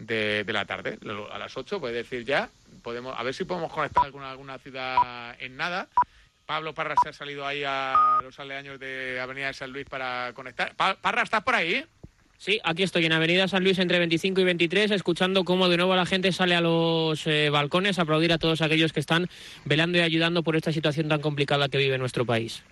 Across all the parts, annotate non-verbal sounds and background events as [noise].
de, la tarde, a las 8, puede decir ya. Podemos, a ver si podemos conectar alguna, alguna ciudad en nada. Pablo Parra se ha salido ahí a los aledaños de Avenida de San Luis para conectar. Parra, ¿estás por ahí? Sí, aquí estoy en Avenida San Luis entre 25 y 23, escuchando cómo de nuevo la gente sale a los eh, balcones a aplaudir a todos aquellos que están velando y ayudando por esta situación tan complicada que vive nuestro país.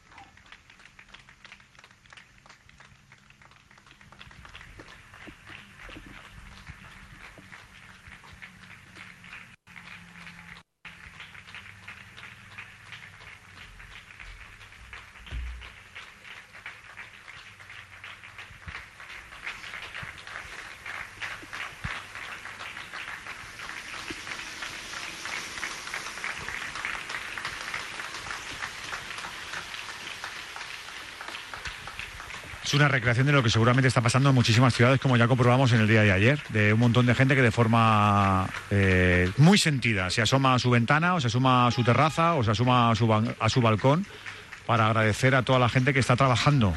Es una recreación de lo que seguramente está pasando en muchísimas ciudades, como ya comprobamos en el día de ayer, de un montón de gente que de forma eh, muy sentida se asoma a su ventana, o se asoma a su terraza, o se asoma a su, a su balcón para agradecer a toda la gente que está trabajando.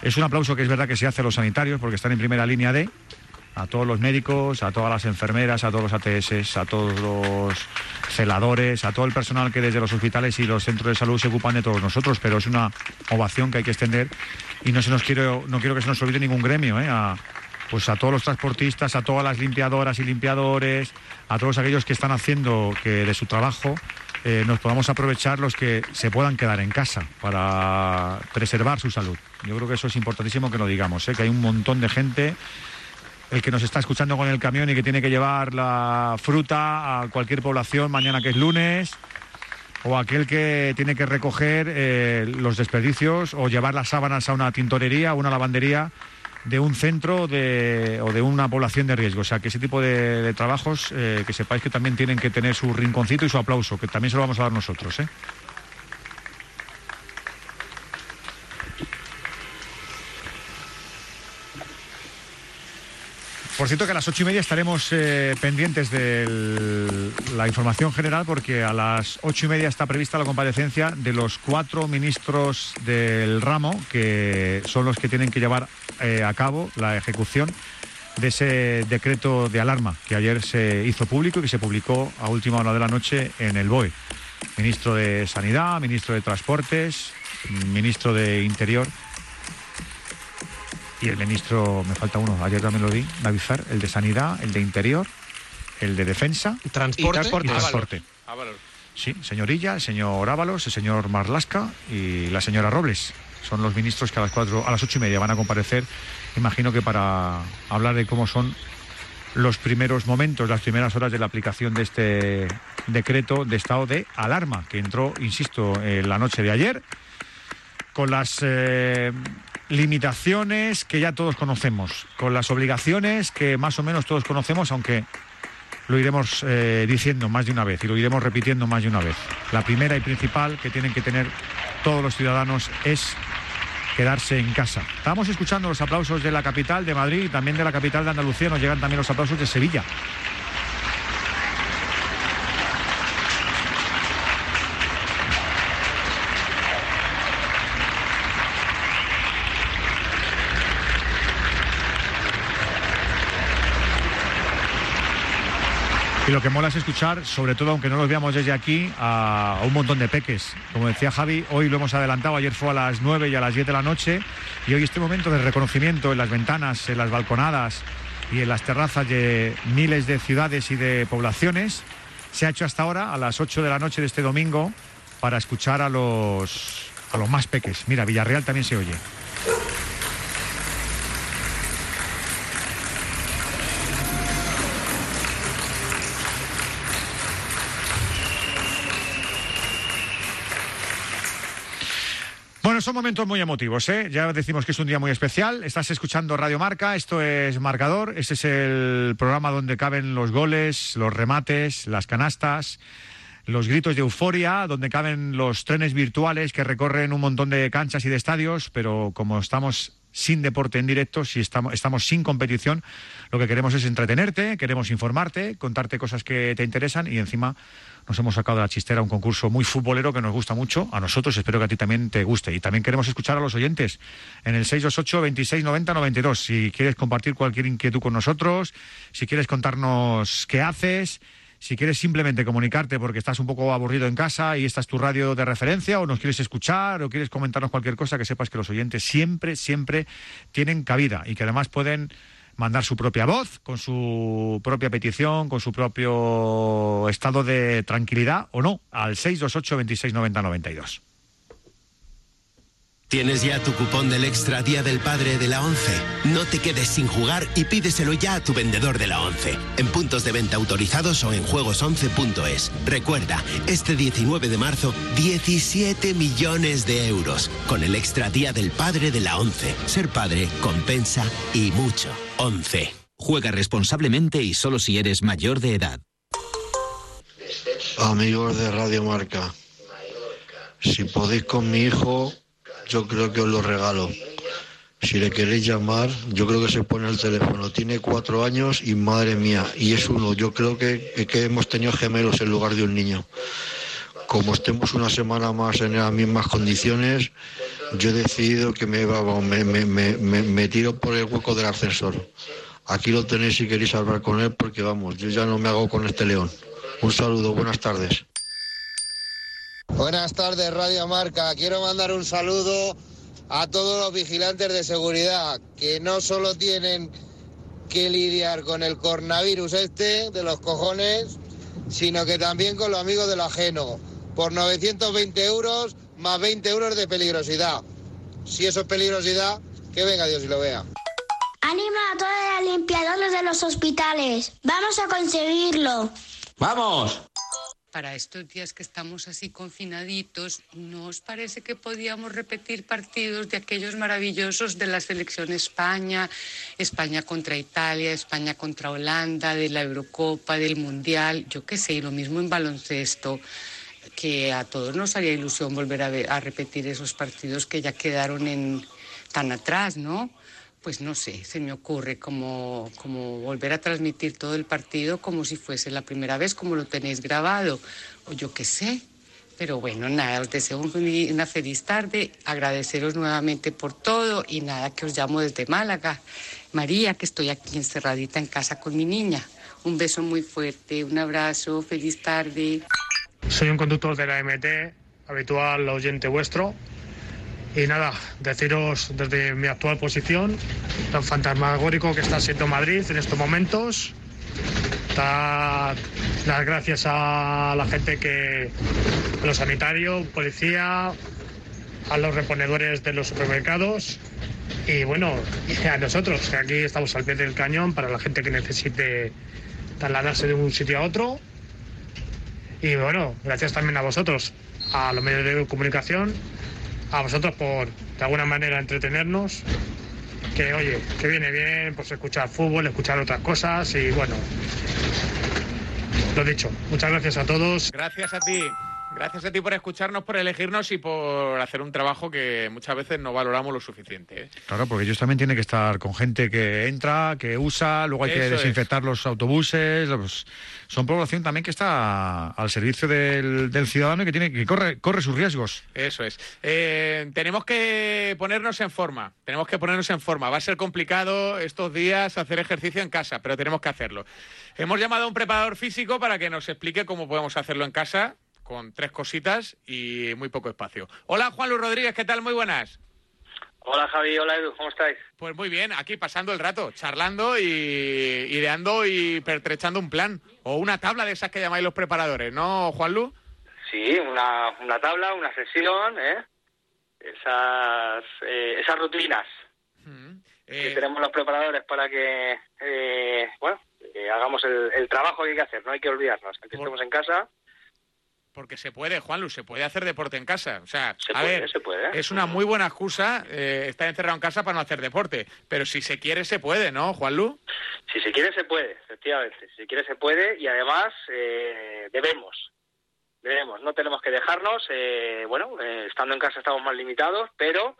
Es un aplauso que es verdad que se hace a los sanitarios porque están en primera línea de a todos los médicos, a todas las enfermeras, a todos los ATS, a todos los celadores, a todo el personal que desde los hospitales y los centros de salud se ocupan de todos nosotros, pero es una ovación que hay que extender y no se nos quiero, no quiero que se nos olvide ningún gremio, ¿eh? a, pues a todos los transportistas, a todas las limpiadoras y limpiadores, a todos aquellos que están haciendo que de su trabajo eh, nos podamos aprovechar los que se puedan quedar en casa para preservar su salud. Yo creo que eso es importantísimo que lo digamos, ¿eh? que hay un montón de gente el que nos está escuchando con el camión y que tiene que llevar la fruta a cualquier población mañana que es lunes, o aquel que tiene que recoger eh, los desperdicios o llevar las sábanas a una tintorería o una lavandería de un centro o de una población de riesgo. O sea, que ese tipo de, trabajos, eh, que sepáis que también tienen que tener su rinconcito y su aplauso, que también se lo vamos a dar nosotros. ¿eh? Por cierto que a las ocho y media estaremos eh, pendientes de la información general porque a las ocho y media está prevista la comparecencia de los cuatro ministros del ramo que son los que tienen que llevar eh, a cabo la ejecución de ese decreto de alarma que ayer se hizo público y que se publicó a última hora de la noche en el BOE. Ministro de Sanidad, ministro de Transportes, ministro de Interior y el ministro, me falta uno, ayer también lo di, avisar, el de Sanidad, el de Interior, el de Defensa transporte, y transporte. Sí, señorilla, el señor Ábalos, el señor Marlasca y la señora Robles. Son los ministros que a las cuatro, a las ocho y media van a comparecer, imagino que para hablar de cómo son los primeros momentos, las primeras horas de la aplicación de este decreto de estado de alarma, que entró, insisto, en la noche de ayer, con las eh, limitaciones que ya todos conocemos, con las obligaciones que más o menos todos conocemos, aunque lo iremos eh, diciendo más de una vez y lo iremos repitiendo más de una vez. La primera y principal que tienen que tener todos los ciudadanos es quedarse en casa. Estamos escuchando los aplausos de la capital de Madrid y también de la capital de Andalucía, nos llegan también los aplausos de Sevilla. Y lo que mola es escuchar, sobre todo aunque no los veamos desde aquí, a, un montón de peques. Como decía Javi, hoy lo hemos adelantado, ayer fue a las 9 y a las 10 de la noche, y hoy este momento de reconocimiento en las ventanas, en las balconadas y en las terrazas de miles de ciudades y de poblaciones, se ha hecho hasta ahora, a las 8 de la noche de este domingo, para escuchar a los, a los más peques. Mira, Villarreal también se oye. Son momentos muy emotivos, ¿eh? Ya decimos que es un día muy especial. Estás escuchando Radio Marca, esto es Marcador, este es el programa donde caben los goles, los remates, las canastas, los gritos de euforia, donde caben los trenes virtuales que recorren un montón de canchas y de estadios, pero como estamos sin deporte en directo, si estamos, estamos sin competición. Lo que queremos es entretenerte, queremos informarte, contarte cosas que te interesan y encima nos hemos sacado de la chistera un concurso muy futbolero que nos gusta mucho. A nosotros, espero que a ti también te guste. Y también queremos escuchar a los oyentes en el 628 26 90 92. Si quieres compartir cualquier inquietud con nosotros, si quieres contarnos qué haces si quieres simplemente comunicarte porque estás un poco aburrido en casa y esta es tu radio de referencia o nos quieres escuchar o quieres comentarnos cualquier cosa, que sepas que los oyentes siempre, siempre tienen cabida y que además pueden mandar su propia voz, con su propia petición, con su propio estado de tranquilidad o no, al 628 26 90 92. ¿Tienes ya tu cupón del Extra Día del Padre de la ONCE? No te quedes sin jugar y pídeselo ya a tu vendedor de la ONCE, en puntos de venta autorizados o en juegos11.es. Recuerda, este 19 de marzo, 17 millones de euros, con el Extra Día del Padre de la ONCE. Ser padre compensa y mucho. ONCE. Juega responsablemente y solo si eres mayor de edad. Amigos de Radio Marca, si podéis con mi hijo yo creo que os lo regalo. Si le queréis llamar, yo creo que se pone el teléfono. Tiene cuatro años y madre mía, y es uno. Yo creo que, que hemos tenido gemelos en lugar de un niño. Como estemos una semana más en las mismas condiciones, yo he decidido que me, me, me, me tiro por el hueco del ascensor. Aquí lo tenéis si queréis hablar con él, porque vamos, yo ya no me hago con este león. Un saludo, buenas tardes. Buenas tardes, Radio Marca. Quiero mandar un saludo a todos los vigilantes de seguridad que no solo tienen que lidiar con el coronavirus este de los cojones, sino que también con los amigos de lo ajeno. Por 920 euros más 20 euros de peligrosidad. Si eso es peligrosidad, que venga Dios y lo vea. Anima a todos los limpiadores de los hospitales. Vamos a conseguirlo. ¡Vamos! Para estos días que estamos así confinaditos, ¿no os parece que podíamos repetir partidos de aquellos maravillosos de la selección España, España contra Italia, España contra Holanda, de la Eurocopa, del Mundial, yo qué sé, y lo mismo en baloncesto? que a todos nos haría ilusión volver a, a repetir esos partidos que ya quedaron en tan atrás, ¿no? Pues no sé, se me ocurre como, como volver a transmitir todo el partido como si fuese la primera vez, como lo tenéis grabado, o yo qué sé. Pero bueno, nada, os deseo una feliz tarde, agradeceros nuevamente por todo y nada, que os llamo desde Málaga. María, que estoy aquí encerradita en casa con mi niña. Un beso muy fuerte, un abrazo, feliz tarde. Soy un conductor de la MT, habitual oyente vuestro, y nada, deciros desde mi actual posición, tan fantasmagórico que está siendo Madrid en estos momentos. Dar las gracias a la gente que, a los sanitarios, policía, a los reponedores de los supermercados y bueno, a nosotros, que aquí estamos al pie del cañón para la gente que necesite trasladarse de un sitio a otro. Y bueno, gracias también a vosotros, a los medios de comunicación a vosotros por de alguna manera entretenernos. Que oye, que viene bien pues escuchar fútbol, escuchar otras cosas y bueno. Lo dicho, muchas gracias a todos. Gracias a ti. Gracias a ti por escucharnos, por elegirnos y por hacer un trabajo que muchas veces no valoramos lo suficiente. ¿eh? Claro, porque ellos también tienen que estar con gente que entra, que usa, luego hay que desinfectar los autobuses. Son población también que está al servicio del, ciudadano y que tiene que corre, corre sus riesgos. Eso es. Eh, tenemos que ponernos en forma. Tenemos que ponernos en forma. Va a ser complicado estos días hacer ejercicio en casa, pero tenemos que hacerlo. Hemos llamado a un preparador físico para que nos explique cómo podemos hacerlo en casa con tres cositas y muy poco espacio. Hola Juan Luis Rodríguez, ¿qué tal? Muy buenas. Hola Javi, hola Edu, ¿cómo estáis? Pues muy bien, aquí pasando el rato, charlando y ideando y pertrechando un plan o una tabla de esas que llamáis los preparadores, ¿no, Juan Lu? Sí, una, una tabla, una sesión, ¿eh? Esas, eh, esas rutinas mm, que eh, tenemos los preparadores para que, eh, bueno, hagamos el, el, trabajo que hay que hacer, no hay que olvidarnos, aunque estemos en casa porque se puede, Juanlu, se puede hacer deporte en casa. O sea, a ver, es una muy buena excusa eh, estar encerrado en casa para no hacer deporte. Pero si se quiere, se puede, ¿no, Juanlu? Si se quiere, se puede, efectivamente. Si se quiere, se puede y además eh, debemos. Debemos, no tenemos que dejarnos. Eh, bueno, estando en casa estamos más limitados, pero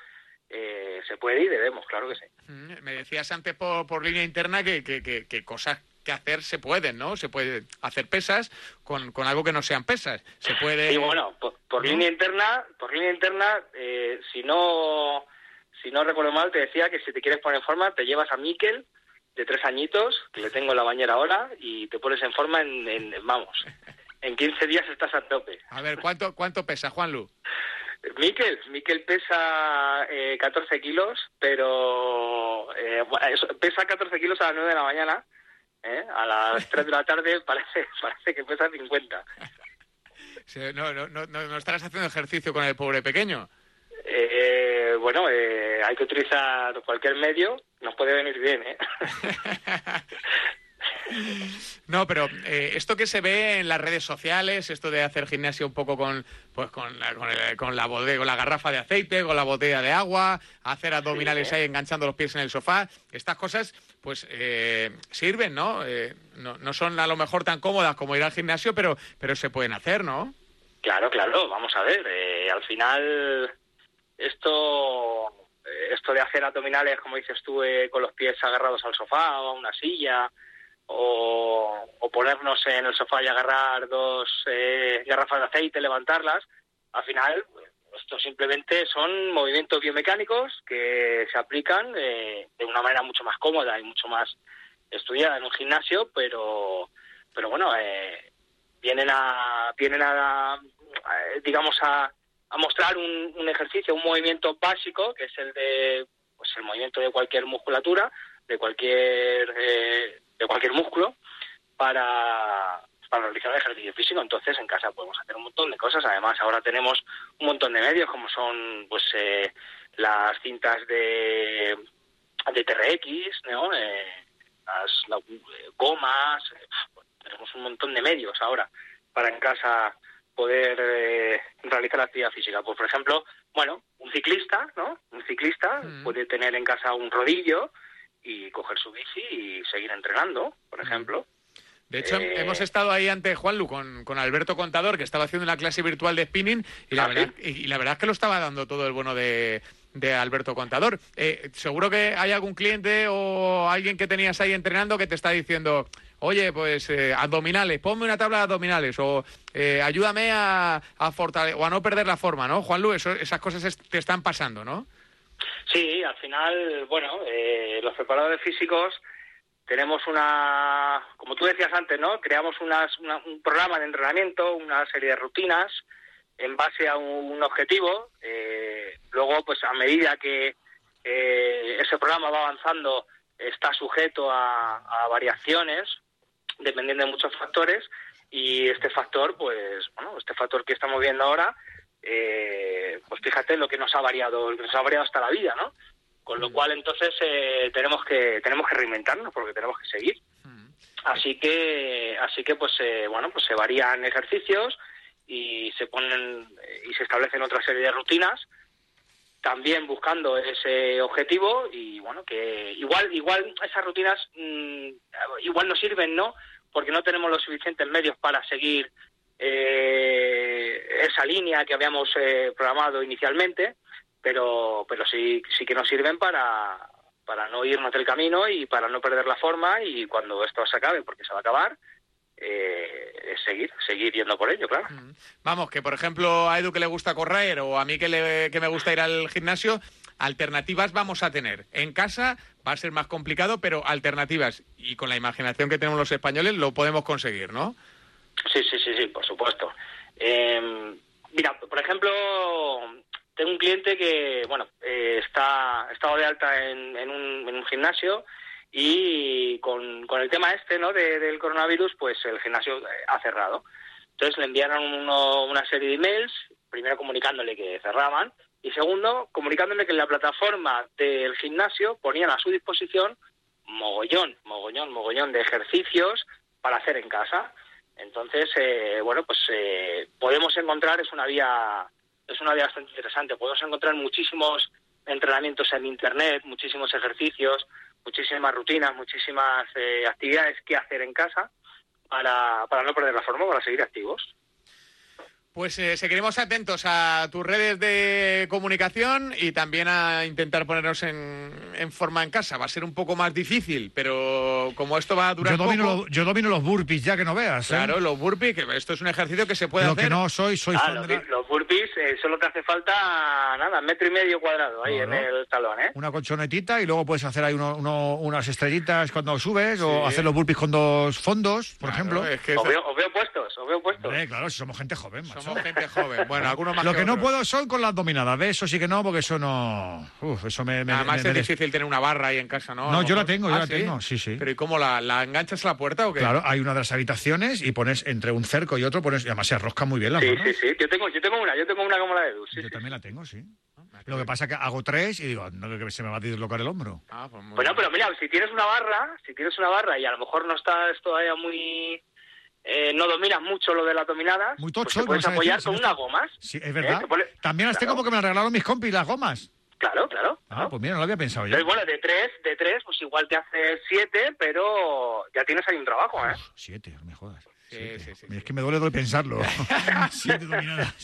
eh, se puede y debemos, claro que sí. Me decías antes por, por línea interna que, que, que, cosas que hacer se pueden, ¿no? Se puede hacer pesas con, con algo que no sean pesas. Se puede. Sí, bueno, por, línea interna, por línea interna, eh, si no si no recuerdo mal, te decía que si te quieres poner en forma, te llevas a Miquel de tres añitos, que le tengo en la bañera ahora, y te pones en forma en, en vamos, en 15 días estás a tope. A ver, ¿cuánto, cuánto pesa, Juanlu? Miquel, Miquel pesa eh, 14 kilos, pero eh, pesa 14 kilos a las 9 de la mañana. ¿Eh? A las 3 de la tarde [laughs] parece, parece que pesa 50. no, no, no, no estarás haciendo ejercicio con el pobre pequeño. Eh, bueno, eh, hay que utilizar cualquier medio, nos puede venir bien, ¿eh? [laughs] No, pero eh, esto que se ve en las redes sociales, esto de hacer gimnasia un poco con, pues con, con, con la con la garrafa de aceite, con la botella de agua, hacer abdominales ahí enganchando los pies en el sofá, estas cosas, pues eh, sirven, ¿no? Eh, ¿no? No son a lo mejor tan cómodas como ir al gimnasio, pero, pero se pueden hacer, ¿no? Claro, claro, vamos a ver. al final, esto esto de hacer abdominales, como dices tú, con los pies agarrados al sofá o a una silla, o, ponernos en el sofá y agarrar dos eh, garrafas de aceite, levantarlas, al final esto simplemente son movimientos biomecánicos que se aplican eh, de una manera mucho más cómoda y mucho más estudiada en un gimnasio, pero pero bueno, eh, vienen a vienen a, digamos a, a mostrar un, un, ejercicio, un movimiento básico que es el de pues el movimiento de cualquier musculatura, de cualquier eh, de cualquier músculo para, para realizar ejercicio físico. Entonces, en casa podemos hacer un montón de cosas. Además, ahora tenemos un montón de medios, como son pues eh, las cintas de, de TRX, ¿no? Eh, las, eh, gomas. tenemos un montón de medios ahora para en casa poder realizar actividad física. Pues, por ejemplo, bueno, un ciclista, ¿no? Un ciclista mm. puede tener en casa un rodillo, y coger su bici y seguir entrenando, por ejemplo. De hecho, eh, hemos estado ahí ante Juanlu con, con Alberto Contador, que estaba haciendo una clase virtual de spinning, y la, ah, verdad, y, la verdad es que lo estaba dando todo el bueno de, de Alberto Contador. Eh, seguro que hay algún cliente o alguien que tenías ahí entrenando que te está diciendo, oye, pues eh, abdominales, ponme una tabla de abdominales, o ayúdame a, a o a no perder la forma, ¿no? Juanlu, eso, esas cosas te están pasando, ¿no? Sí, al final, bueno, eh, los preparadores físicos tenemos una, como tú decías antes, ¿no? Creamos un programa de entrenamiento, una serie de rutinas en base a un, objetivo. Eh, luego, pues a medida que eh, ese programa va avanzando, está sujeto a, variaciones, dependiendo de muchos factores. Y este factor, pues, bueno, este factor que estamos viendo ahora, eh, pues fíjate lo que nos ha variado, nos ha variado hasta la vida, ¿no? Con lo cual entonces eh, tenemos que tenemos que reinventarnos porque tenemos que seguir. Mm. Así que así que pues eh, bueno pues se varían ejercicios y se ponen y se establecen otra serie de rutinas también buscando ese objetivo y bueno que igual igual esas rutinas mm, igual nos sirven no porque no tenemos los suficientes medios para seguir eh, esa línea que habíamos eh, programado inicialmente, pero, pero sí, sí que nos sirven para, para no irnos del camino y para no perder la forma y cuando esto se acabe, porque se va a acabar, eh, seguir, seguir yendo por ello, claro. Mm. Vamos, que por ejemplo a Edu que le gusta correr o a mí que, le, que me gusta ir al gimnasio, alternativas vamos a tener. En casa va a ser más complicado, pero alternativas y con la imaginación que tenemos los españoles lo podemos conseguir, ¿no? Sí, sí, sí, sí, por supuesto. Eh, mira, por ejemplo, tengo un cliente que, bueno, eh, está estado de alta en, en, un, en un gimnasio y con, con el tema este, ¿no? del coronavirus, pues el gimnasio eh, ha cerrado. Entonces le enviaron una serie de emails, primero comunicándole que cerraban y segundo comunicándole que en la plataforma del gimnasio ponían a su disposición mogollón, mogollón, mogollón de ejercicios para hacer en casa. Entonces, eh, bueno, pues eh, podemos encontrar, es una vía, es una vía bastante interesante, podemos encontrar muchísimos entrenamientos en Internet, muchísimos ejercicios, muchísimas rutinas, muchísimas eh, actividades que hacer en casa para, para no perder la forma, para seguir activos. Pues eh, seguiremos atentos a tus redes de comunicación y también a intentar ponernos en, en forma en casa. Va a ser un poco más difícil, pero como esto va a durar yo domino, poco... Yo domino los burpees ya que no veas. ¿eh? Claro, los burpees, que esto es un ejercicio que se puede Lo hacer. que no soy, soy Ah, fan los, de la- los burpees eh, solo te hace falta, nada, metro y medio cuadrado ahí Claro. en el salón, ¿eh? una colchonetita y luego puedes hacer ahí uno- uno- unas estrellitas cuando subes o hacer los burpees con dos fondos, por Claro, ejemplo. es que Os veo, os veo puestos, os veo puestos. Claro, si somos gente joven, macho. Somos gente joven. Bueno, algunos más Lo que no otros. puedo son con las dominadas, ¿ves? Eso sí que no, porque eso no... Uf, eso me... me- Además me- es me- difícil tener una barra ahí en casa, ¿no? No, yo la mejor. tengo, yo Ah, la tengo, sí, sí. Pero ¿y cómo la, la enganchas a la puerta o qué? Claro, hay una de las habitaciones y pones entre un cerco y otro, pones, y además se arroscan muy bien las Sí, sí, sí. Yo tengo, yo tengo una, yo tengo una como la de Edu. Sí, Yo sí. también la tengo, sí. Lo que pasa es que hago tres y digo, no, que se me va a dislocar el hombro. Ah, pues muy Bueno, bien. pero mira, si tienes una barra, si tienes una barra y a lo mejor no estás todavía muy... eh, no dominas mucho lo de las dominadas, Muy pues tocho, te puedes decir, apoyar si con no unas gomas. Sí, es ¿eh? verdad. También las tengo Claro. porque me las regalaron mis compis, las gomas. Claro, claro. Ah, pues mira, no lo había pensado ya. Entonces, bueno, de tres, de tres, pues igual te hace siete, pero ya tienes ahí un trabajo, ¿eh? Siete, no me jodas. Sí, sí, sí, Es sí. que me duele de pensarlo. [laughs] Siete dominadas.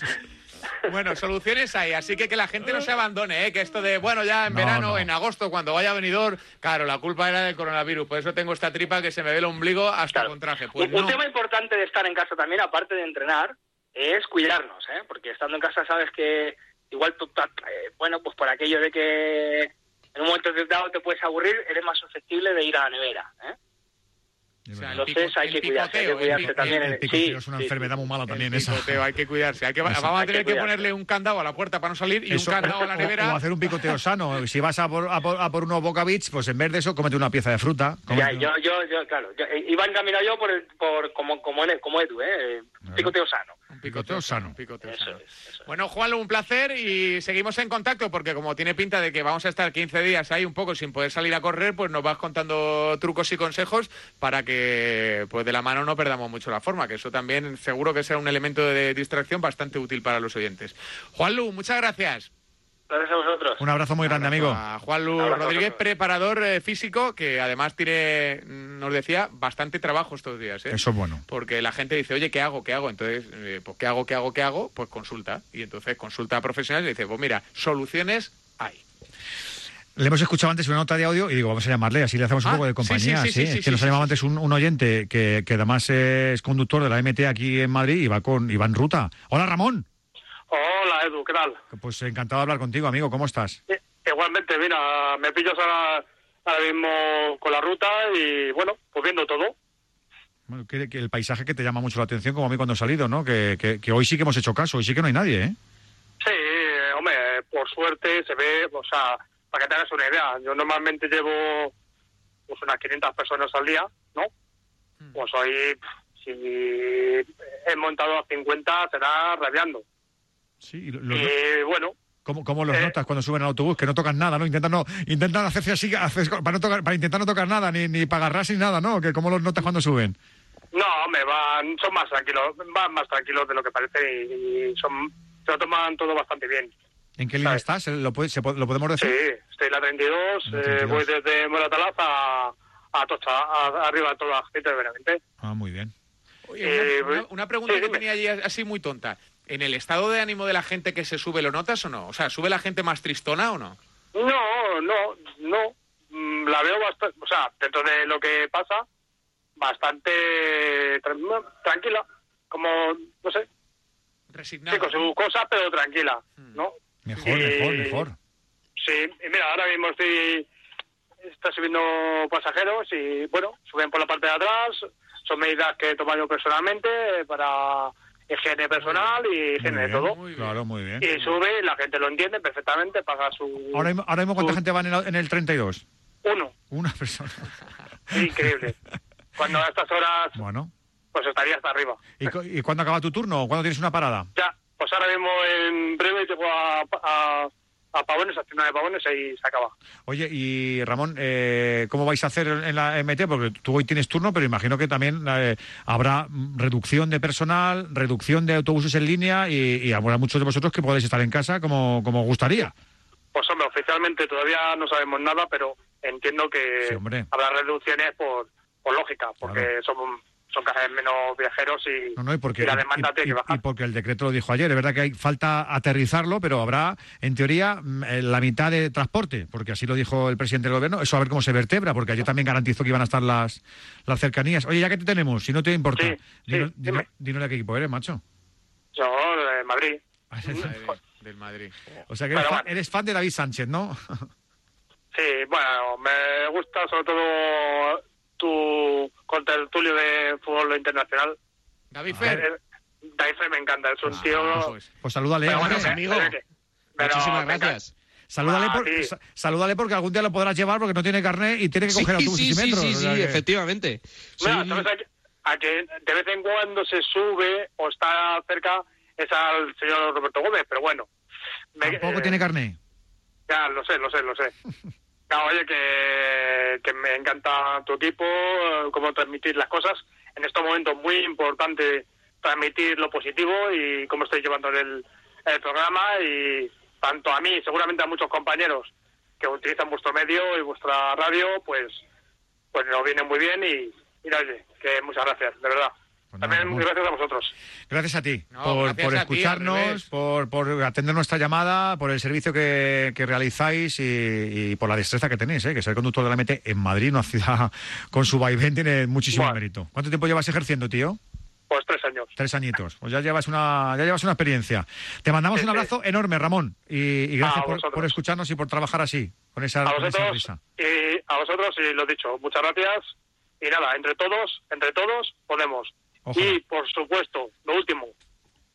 Bueno, soluciones hay, así que que la gente no se abandone, ¿eh? que esto de, bueno, ya en No, verano, no. en agosto, cuando vaya a venidor, claro, la culpa era del coronavirus, por eso tengo esta tripa que se me ve el ombligo hasta Claro. con traje. Pues un, un tema importante de estar en casa también, aparte de entrenar, es cuidarnos, ¿eh? Porque estando en casa sabes que igual tú, ta- eh, bueno, pues por aquello de que en un momento dado te puedes aburrir, eres más susceptible de ir a la nevera, ¿eh? Es O sea, Entonces hay que cuidarse, hay que el también. el en- picoteo sí, es una sí, enfermedad muy mala El también esa. picoteo, hay que cuidarse. Hay que, Eso. vamos a tener que ponerle un candado a la puerta para no salir y Eso, un candado a la nevera. O, hacer un picoteo sano. Si vas a por, a por, a por unos Boca Beach, pues en vez de eso, cómete una pieza de fruta. Ya, yo, yo, yo, claro, yo, eh, iba encaminado yo por, el, por como, como, en- como Edu, ¿eh? Picoteo sano. Un Picoteo sano. un picoteo Eso sano. es, eso es. Bueno, Juanlo, un placer y seguimos en contacto porque como tiene pinta de que vamos a estar 15 días ahí un poco sin poder salir a correr, pues nos vas contando trucos y consejos para que pues de la mano no perdamos mucho la forma, que eso también seguro que será un elemento de distracción bastante útil para los oyentes. Juanlu, muchas gracias. Gracias a vosotros. Un abrazo muy grande, amigo. A abrazo a Rodríguez, preparador eh, físico, que además tiene, mm, nos decía, bastante trabajo estos días. ¿eh? Eso es bueno. Porque la gente dice, oye, ¿qué hago? ¿Qué hago? Entonces, eh, pues, ¿qué hago? ¿Qué hago? ¿Qué hago? Pues consulta. Y entonces consulta a profesionales y dice, pues mira, soluciones hay. Le hemos escuchado antes una nota de audio y digo, vamos a llamarle, así le hacemos un Ah, poco de sí, compañía. sí, sí, sí, es sí, que sí, nos ha llamado sí. antes un, un oyente que, que además es conductor de la MT aquí en Madrid y va, con, y va en ruta. Hola, Ramón. Hola, Edu, ¿qué tal? Pues encantado de hablar contigo, amigo. ¿Cómo estás? Eh, Igualmente, mira, me pillas ahora, ahora mismo con la ruta y, bueno, pues viendo todo. Bueno, que, que el paisaje que te llama mucho la atención, como a mí cuando he salido, ¿no? Que, que- que hoy sí que hemos hecho caso, hoy sí que no hay nadie, ¿eh? Sí, hombre, por suerte se ve, o sea, para que te hagas una idea, yo normalmente llevo pues unas 500 personas al día, ¿no? Pues hoy, si he montado a 50, será rabiando. Sí, y lo- lo- Y bueno, ¿cómo, cómo los Eh. notas cuando suben al autobús? Que no tocan nada, ¿no? Intentan, no, intentan hacerse así, hacer- para, no tocar, para intentar no tocar nada, ni, ni para agarrarse ni nada, ¿no? Que ¿Cómo los notas cuando suben? no, hombre, van, son más tranquilos, van más tranquilos de lo que parece y, y son, se lo toman todo bastante bien. ¿En qué línea ¿Sabes? estás? ¿Lo, puede- se ¿Lo podemos Sí, decir? estoy en la 32, La eh, 32. voy desde Moratalaz a, a Tocha, a- arriba de toda la gente de Benavente. Ah, muy bien. Oye, Eh, una, una- una pregunta sí, que dime. tenía allí así muy tonta. ¿En el estado de ánimo de la gente que se sube lo notas o no? O sea, ¿sube la gente más tristona o no? No, no, no. Mm, La veo bastante, o sea, dentro de lo que pasa, bastante tranquila. Como, no sé, Resignada. sí, con su cosa, pero tranquila, ¿no? Mejor, mejor, mejor. Sí, y mira, ahora mismo estoy está subiendo pasajeros y, bueno, suben por la parte de atrás. Son medidas que he tomado yo personalmente para higiene personal y higiene de todo. Muy. Claro, muy bien. Y sube, la gente lo entiende perfectamente, paga su... Ahora mismo, ahora mismo ¿cuánta su- gente va en el, en el 32? Uno. Una persona. [laughs] Increíble. Cuando a estas horas, Bueno. pues estaría hasta arriba. ¿Y, cu- ¿Y cuándo acaba tu turno? ¿Cuándo tienes una parada? Ya, pues ahora mismo en breve llego a, a, a Pavones, a de Pavones y se acaba. Oye, y Ramón, eh, ¿cómo vais a hacer en la MT? Porque tú hoy tienes turno, pero imagino que también eh, habrá reducción de personal, reducción de autobuses en línea y, y habrá muchos de vosotros que podéis estar en casa como, como gustaría. Pues hombre, oficialmente todavía no sabemos nada, pero entiendo que Sí, habrá reducciones por, por lógica, porque Claro. son son cada vez menos viajeros y, porque, la demanda tiene que bajar. Y porque el decreto lo dijo ayer, es verdad que hay falta aterrizarlo, pero habrá, en teoría, mm, eh, la mitad de transporte, porque así lo dijo el presidente del gobierno, eso a ver cómo se vertebra, porque ayer también garantizó que iban a estar las, las cercanías. Oye, ya que te tenemos, si no te importa, dinos, a qué equipo eres, macho. Yo, de Madrid. Ah, [laughs] del Madrid. O sea que eres, fan, de David Sánchez, ¿no? [laughs] sí, bueno, me gusta sobre todo tu contertulio de fútbol internacional. David Fer. Eh, David Fer me encanta, es un ah, tío... Pues, pues salúdale, amigo. Muchísimas gracias. Salúdale, ah, salúdale porque algún día lo podrás llevar porque no tiene carnet y tiene que coger autobús sí, y metros. Sí, sí, sí, efectivamente. a, que, de vez en cuando se sube o está cerca es al señor Roberto Gómez, pero bueno. ¿Tampoco tiene carnet? Ya, lo sé, lo sé, lo sé. [laughs] oye, que, que, me encanta tu equipo, eh, cómo transmitir las cosas. En estos momentos muy importante transmitir lo positivo y cómo estoy llevando el, el programa y tanto a mí, seguramente a muchos compañeros que utilizan vuestro medio y vuestra radio, pues pues nos viene muy bien y, y oye, que muchas gracias, de verdad. Pues También gracias a vosotros. Gracias a ti por, escucharnos, por, por, atender nuestra llamada, por el servicio que, realizáis y, por la destreza que tenéis, ¿eh? que ser conductor de la MT en Madrid, una ciudad [laughs] con su vaivén, tiene muchísimo mérito. ¿Cuánto tiempo llevas ejerciendo, tío? Pues tres años. Tres añitos. Pues ya llevas una, ya llevas una experiencia. Te mandamos un abrazo enorme, Ramón, y, gracias por, escucharnos y por trabajar así, con esa, a vosotros, Y a vosotros, y lo dicho, muchas gracias. Y nada, entre todos, entre todos podemos. Y, por supuesto, lo último,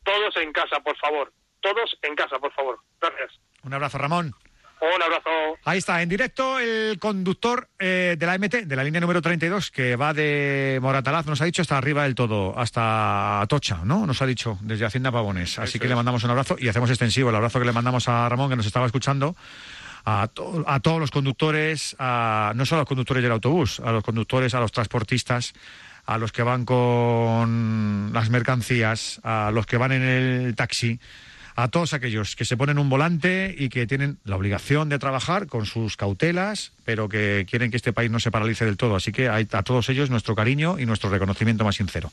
todos en casa, por favor. Todos en casa, por favor. Gracias. Un abrazo, Ramón. Un abrazo. Ahí está, en directo el conductor eh, de la MT, de la línea número 32, que va de Moratalaz, nos ha dicho hasta arriba del todo, hasta Tocha, ¿no? Nos ha dicho, desde Hacienda Pavones. Así que le mandamos un abrazo y hacemos extensivo el abrazo que le mandamos a Ramón, que nos estaba escuchando. A, a, todos los conductores, a, no solo a los conductores del autobús, a los conductores, a los transportistas, a los que van con las mercancías, a los que van en el taxi, a todos aquellos que se ponen un volante y que tienen la obligación de trabajar con sus cautelas, pero que quieren que este país no se paralice del todo. Así que a todos ellos nuestro cariño y nuestro reconocimiento más sincero.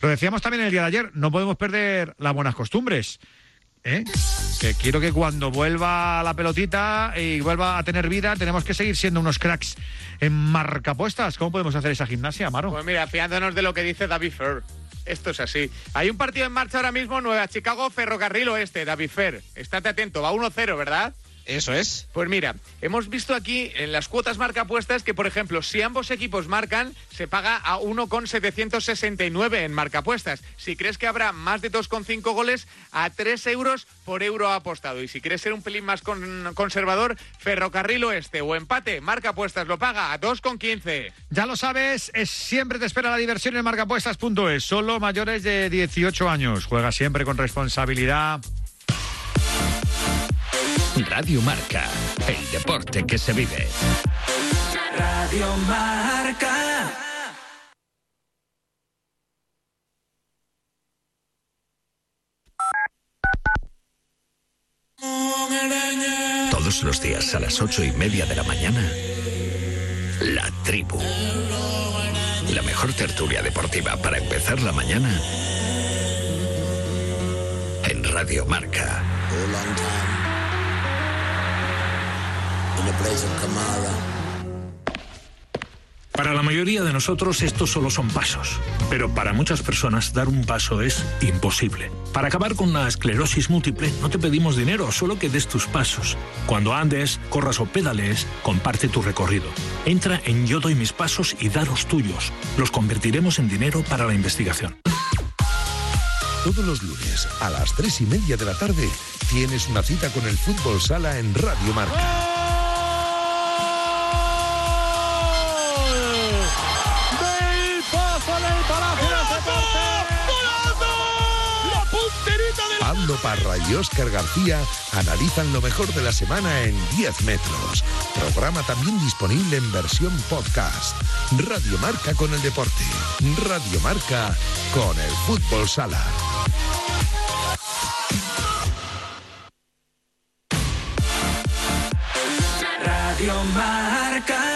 Lo decíamos también el día de ayer, no podemos perder las buenas costumbres. ¿Eh? Que quiero que cuando vuelva la pelotita y vuelva a tener vida, tenemos que seguir siendo unos cracks en marcapuestas. ¿Cómo podemos hacer esa gimnasia, Amaro? Pues mira, fiándonos de lo que dice David Fer. Esto es así. Hay un partido en marcha ahora mismo, Nueva Chicago, Ferrocarril Oeste, David Fer. Estate atento, va 1-0, ¿verdad? Eso es. Pues mira, hemos visto aquí en las cuotas marca puestas que, por ejemplo, si ambos equipos marcan, se paga a 1,769 en marcapuestas. Si crees que habrá más de 2,5 goles, a 3 euros por euro apostado. Y si quieres ser un pelín más conservador, Ferrocarril Oeste o empate, marcapuestas lo paga a 2,15. Ya lo sabes, es, siempre te espera la diversión en marcapuestas.es. Solo mayores de 18 años. Juega siempre con responsabilidad. Radio Marca, el deporte que se vive. Radio Marca. Todos los días a las ocho y media de la mañana, La Tribu. La mejor tertulia deportiva para empezar la mañana en Radio Marca. Para la mayoría de nosotros estos solo son pasos, pero para muchas personas dar un paso es imposible. Para acabar con la esclerosis múltiple no te pedimos dinero, solo que des tus pasos. Cuando andes, corras o pedalees, comparte tu recorrido. Entra en Yo doy mis pasos y da los tuyos. Los convertiremos en dinero para la investigación. Todos los lunes a las tres y media de la tarde tienes una cita con el fútbol sala en Radio Marca. Pablo Parra y Óscar García analizan lo mejor de la semana en 10 metros. Programa también disponible en versión podcast. Radio Marca con el deporte. Radio Marca con el fútbol sala. Radio Marca.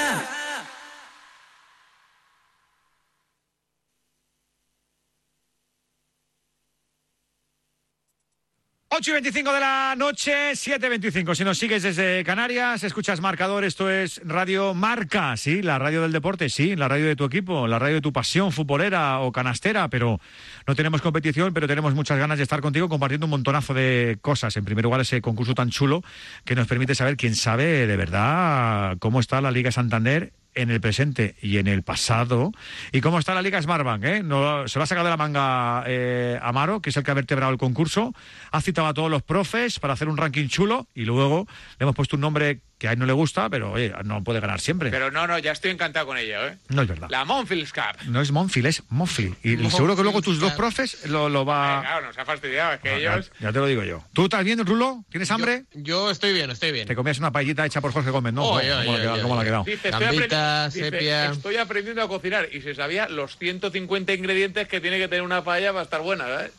8 y 25 de la noche, 7 y 25. Si nos sigues desde Canarias, escuchas marcador, esto es Radio Marca, sí, la radio del deporte, sí, la radio de tu equipo, la radio de tu pasión futbolera o canastera, pero no tenemos competición, pero tenemos muchas ganas de estar contigo compartiendo un montonazo de cosas. En primer lugar, ese concurso tan chulo que nos permite saber quién sabe de verdad cómo está la Liga Santander en el presente y en el pasado. ¿Y cómo está la Liga Smartbank? Eh? Se lo ha sacado de la manga eh, Amaro, que es el que ha vertebrado el concurso. Ha citado a todos los profes para hacer un ranking chulo y luego le hemos puesto un nombre que a él no le gusta, pero oye, no puede ganar siempre. Pero no, no, ya estoy encantado con ello, ¿eh? No es verdad. La Monfils Cup. No es Monfil, es Monfil. Y seguro que luego tus dos profes lo, lo va... Eh, claro, nos ha fastidiado, es que Ah, ellos... ya, ya te lo digo yo. ¿Tú estás bien, Rulo? ¿Tienes hambre? Yo estoy bien, estoy bien. Te comías una paellita hecha por Jorge Gómez, ¿no? Oye, ¿Cómo, le ha quedado? oye, ¿Cómo le ha oye. quedado? Dice, estoy, Gambita, dice, sepia. estoy aprendiendo a cocinar y se sabía los 150 ingredientes que tiene que tener una paella para estar buena, ¿verdad?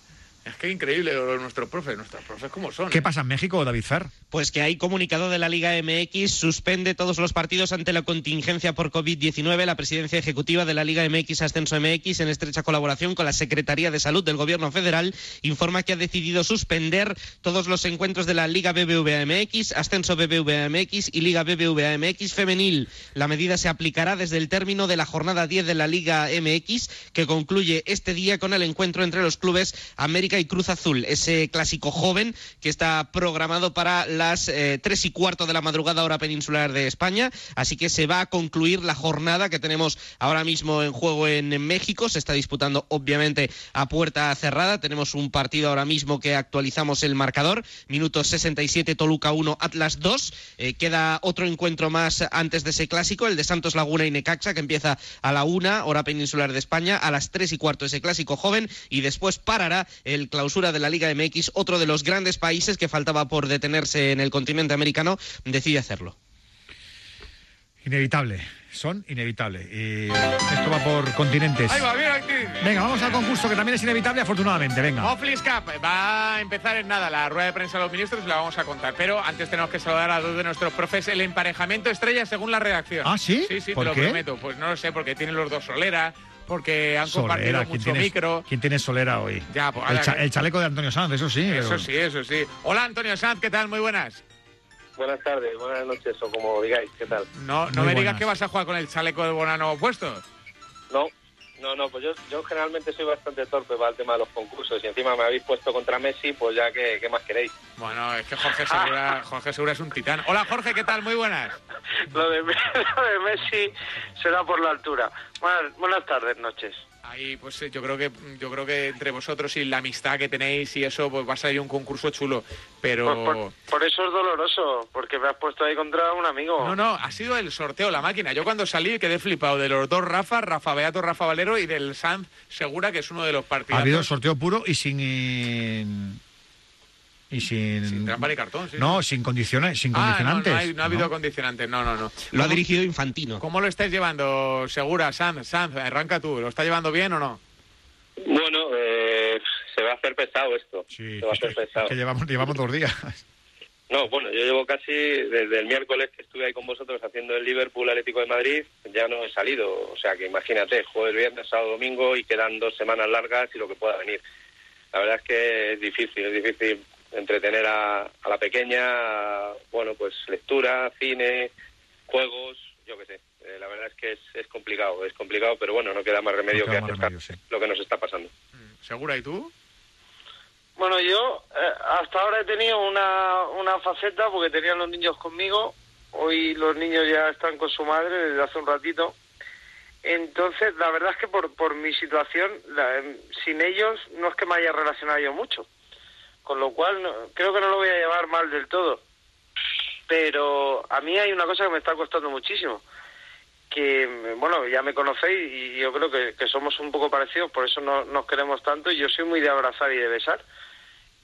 Es que increíble nuestros profes, nuestros profes cómo son. ¿Qué ¿eh? pasa en México, David Fer? Pues que hay comunicado de la Liga MX, suspende todos los partidos ante la contingencia por COVID-19. La presidencia ejecutiva de la Liga MX Ascenso MX, en estrecha colaboración con la Secretaría de Salud del Gobierno Federal, informa que ha decidido suspender todos los encuentros de la Liga BBVA MX, Ascenso BBVA MX y Liga BBVA MX Femenil. La medida se aplicará desde el término de la jornada 10 de la Liga MX, que concluye este día con el encuentro entre los clubes América y Cruz Azul, ese clásico joven que está programado para las eh, tres y cuarto de la madrugada hora peninsular de España. Así que se va a concluir la jornada que tenemos ahora mismo en juego en, México. Se está disputando obviamente a puerta cerrada. Tenemos un partido ahora mismo que actualizamos el marcador. Minuto 67 Toluca 1, Atlas 2. Eh, queda otro encuentro más antes de ese clásico, el de Santos Laguna y Necaxa, que empieza a la una, hora peninsular de España, a las tres y cuarto ese clásico joven y después parará el clausura de la Liga MX, otro de los grandes países que faltaba por detenerse en el continente americano, decide hacerlo. Inevitable. Son inevitables. Y esto va por continentes. Ahí va, bien aquí. Venga, vamos al concurso que también es inevitable, afortunadamente. Venga. Monfils Cup va a empezar en nada la rueda de prensa de los ministros la vamos a contar. Pero antes tenemos que saludar a dos de nuestros profes. El emparejamiento estrella según la redacción. ¿Ah, sí? Sí, sí, ¿Por te lo qué? prometo. Pues no lo sé, porque tienen los dos solera, porque han Solera, compartido ¿quién mucho tiene, micro. ¿Quién tiene solera hoy? Ya, pues, el, cha- chaleco de Antonio Sanz, eso sí. Eso pero- sí, eso sí. Hola Antonio Sanz, ¿qué tal? Muy buenas. Buenas tardes, buenas noches, o como digáis, ¿qué tal? No, no Muy me digas que vas a jugar con el chaleco de Bonano puesto. No, no, no, pues yo, yo generalmente soy bastante torpe para el tema de los concursos y encima me habéis puesto contra Messi, pues ya, ¿qué, qué más queréis? Bueno, es que Jorge Segura, [laughs] Jorge Segura es un titán. Hola Jorge, ¿qué tal? Muy buenas. Lo de, [laughs] lo de Messi será por la altura. Buenas, buenas tardes, noches. Ahí, pues eh, yo creo que yo creo que entre vosotros y la amistad que tenéis y eso, pues va a salir un concurso chulo. Pero Por, por- por eso es doloroso, porque me has puesto ahí contra un amigo. no, no, ha sido el sorteo, la máquina. Yo cuando salí quedé flipado de los dos Rafa, Rafa Beato, Rafa Valero y del Sanz Segura, que es uno de los Ha partidos. habido sorteo puro y sin. Y sin. Sin trampa ni cartón, sí, No, sin condiciones, sin Ah, no, condicionantes. no, hay- no ha habido ¿no? condicionantes, no, no, no. Lo ha ¿Cómo- dirigido Infantino. ¿Cómo lo estáis llevando, Segura, Sanz? Sanz, arranca tú. ¿Lo está llevando bien o no? Bueno, eh, se va a hacer pesado esto, Sí, se va a hacer pesado. que llevamos, llevamos dos días. [laughs] No, bueno, yo llevo casi desde el miércoles que estuve ahí con vosotros haciendo el Liverpool Atlético de Madrid, ya no he salido, o sea que imagínate, jueves, viernes, sábado, domingo y quedan dos semanas largas y lo que pueda venir. La verdad es que es difícil, es difícil entretener a, a la pequeña, a, bueno, pues lectura, cine, juegos, yo qué sé. Eh, la verdad es que es, es complicado, es complicado, pero bueno, no queda más remedio queda que más aceptar remedio, sí. lo que nos está pasando. ¿Segura y tú? Bueno, yo eh, hasta ahora he tenido una, una faceta porque tenían los niños conmigo. Hoy los niños ya están con su madre desde hace un ratito. Entonces, la verdad es que por, por mi situación, la- em, sin ellos no es que me haya relacionado yo mucho. Con lo cual, no- creo que no lo voy a llevar mal del todo. Pero a mí hay una cosa que me está costando muchísimo. Que, bueno, ya me conocéis y yo creo que, que somos un poco parecidos, por eso no, nos queremos tanto. Y yo soy muy de abrazar y de besar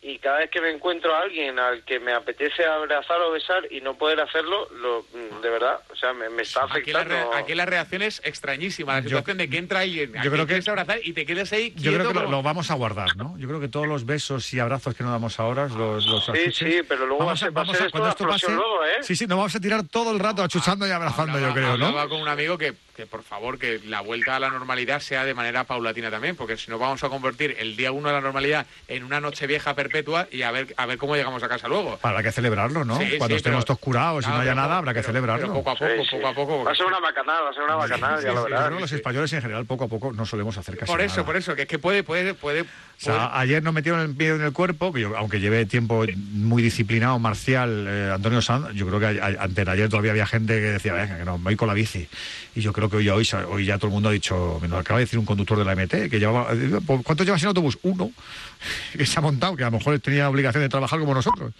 y cada vez que me encuentro a alguien al que me apetece abrazar o besar y no poder hacerlo, lo, mm, de verdad, o sea, me, me está Aquí la, afectando. re- aquí la reacción es extrañísima. La Yo- situación de que entra alguien, yo a creo que- quieres abrazar y te quedas ahí Yo creo quieto que lo, como- lo vamos a guardar, ¿no? Yo creo que todos los besos y abrazos que nos damos ahora, los, los Sí, achuches, sí, pero luego va a ser- va a ser esto cuando esto pase, luego, ¿eh? sí, sí, nos vamos a tirar todo el rato achuchando y abrazando, yo creo, ¿no? Hablaba con un amigo que, que, por favor, que la vuelta a la normalidad sea de manera paulatina también, porque si no vamos a convertir el día uno de la normalidad en una noche vieja perpetua y a ver a ver cómo llegamos a casa luego. Habrá que celebrarlo, ¿no? Sí, Cuando sí, estemos pero- todos curados y Claro, no haya pero- nada, habrá que pero- celebrarlo. pero poco a poco, Sí, sí. poco a poco. Va a ser una bacanada, va a ser una bacanada, ya lo verás. los españoles en general poco a poco no solemos hacer casi Por eso, nada. por eso, que es que puede, puede, puede. Sea, ayer nos metieron el pie en el cuerpo, que yo, aunque lleve tiempo muy disciplinado, marcial, eh, Antonio Sanz, yo creo que a- antes de ayer todavía había gente que decía, venga, que no, me voy con la bici. Y yo creo que hoy, hoy, hoy ya todo el mundo ha dicho, me lo acaba de decir un conductor de la MT, que llevaba, eh, ¿cuántos llevas en autobús? Uno, [laughs] que se ha montado, que a lo mejor tenía obligación de trabajar como nosotros.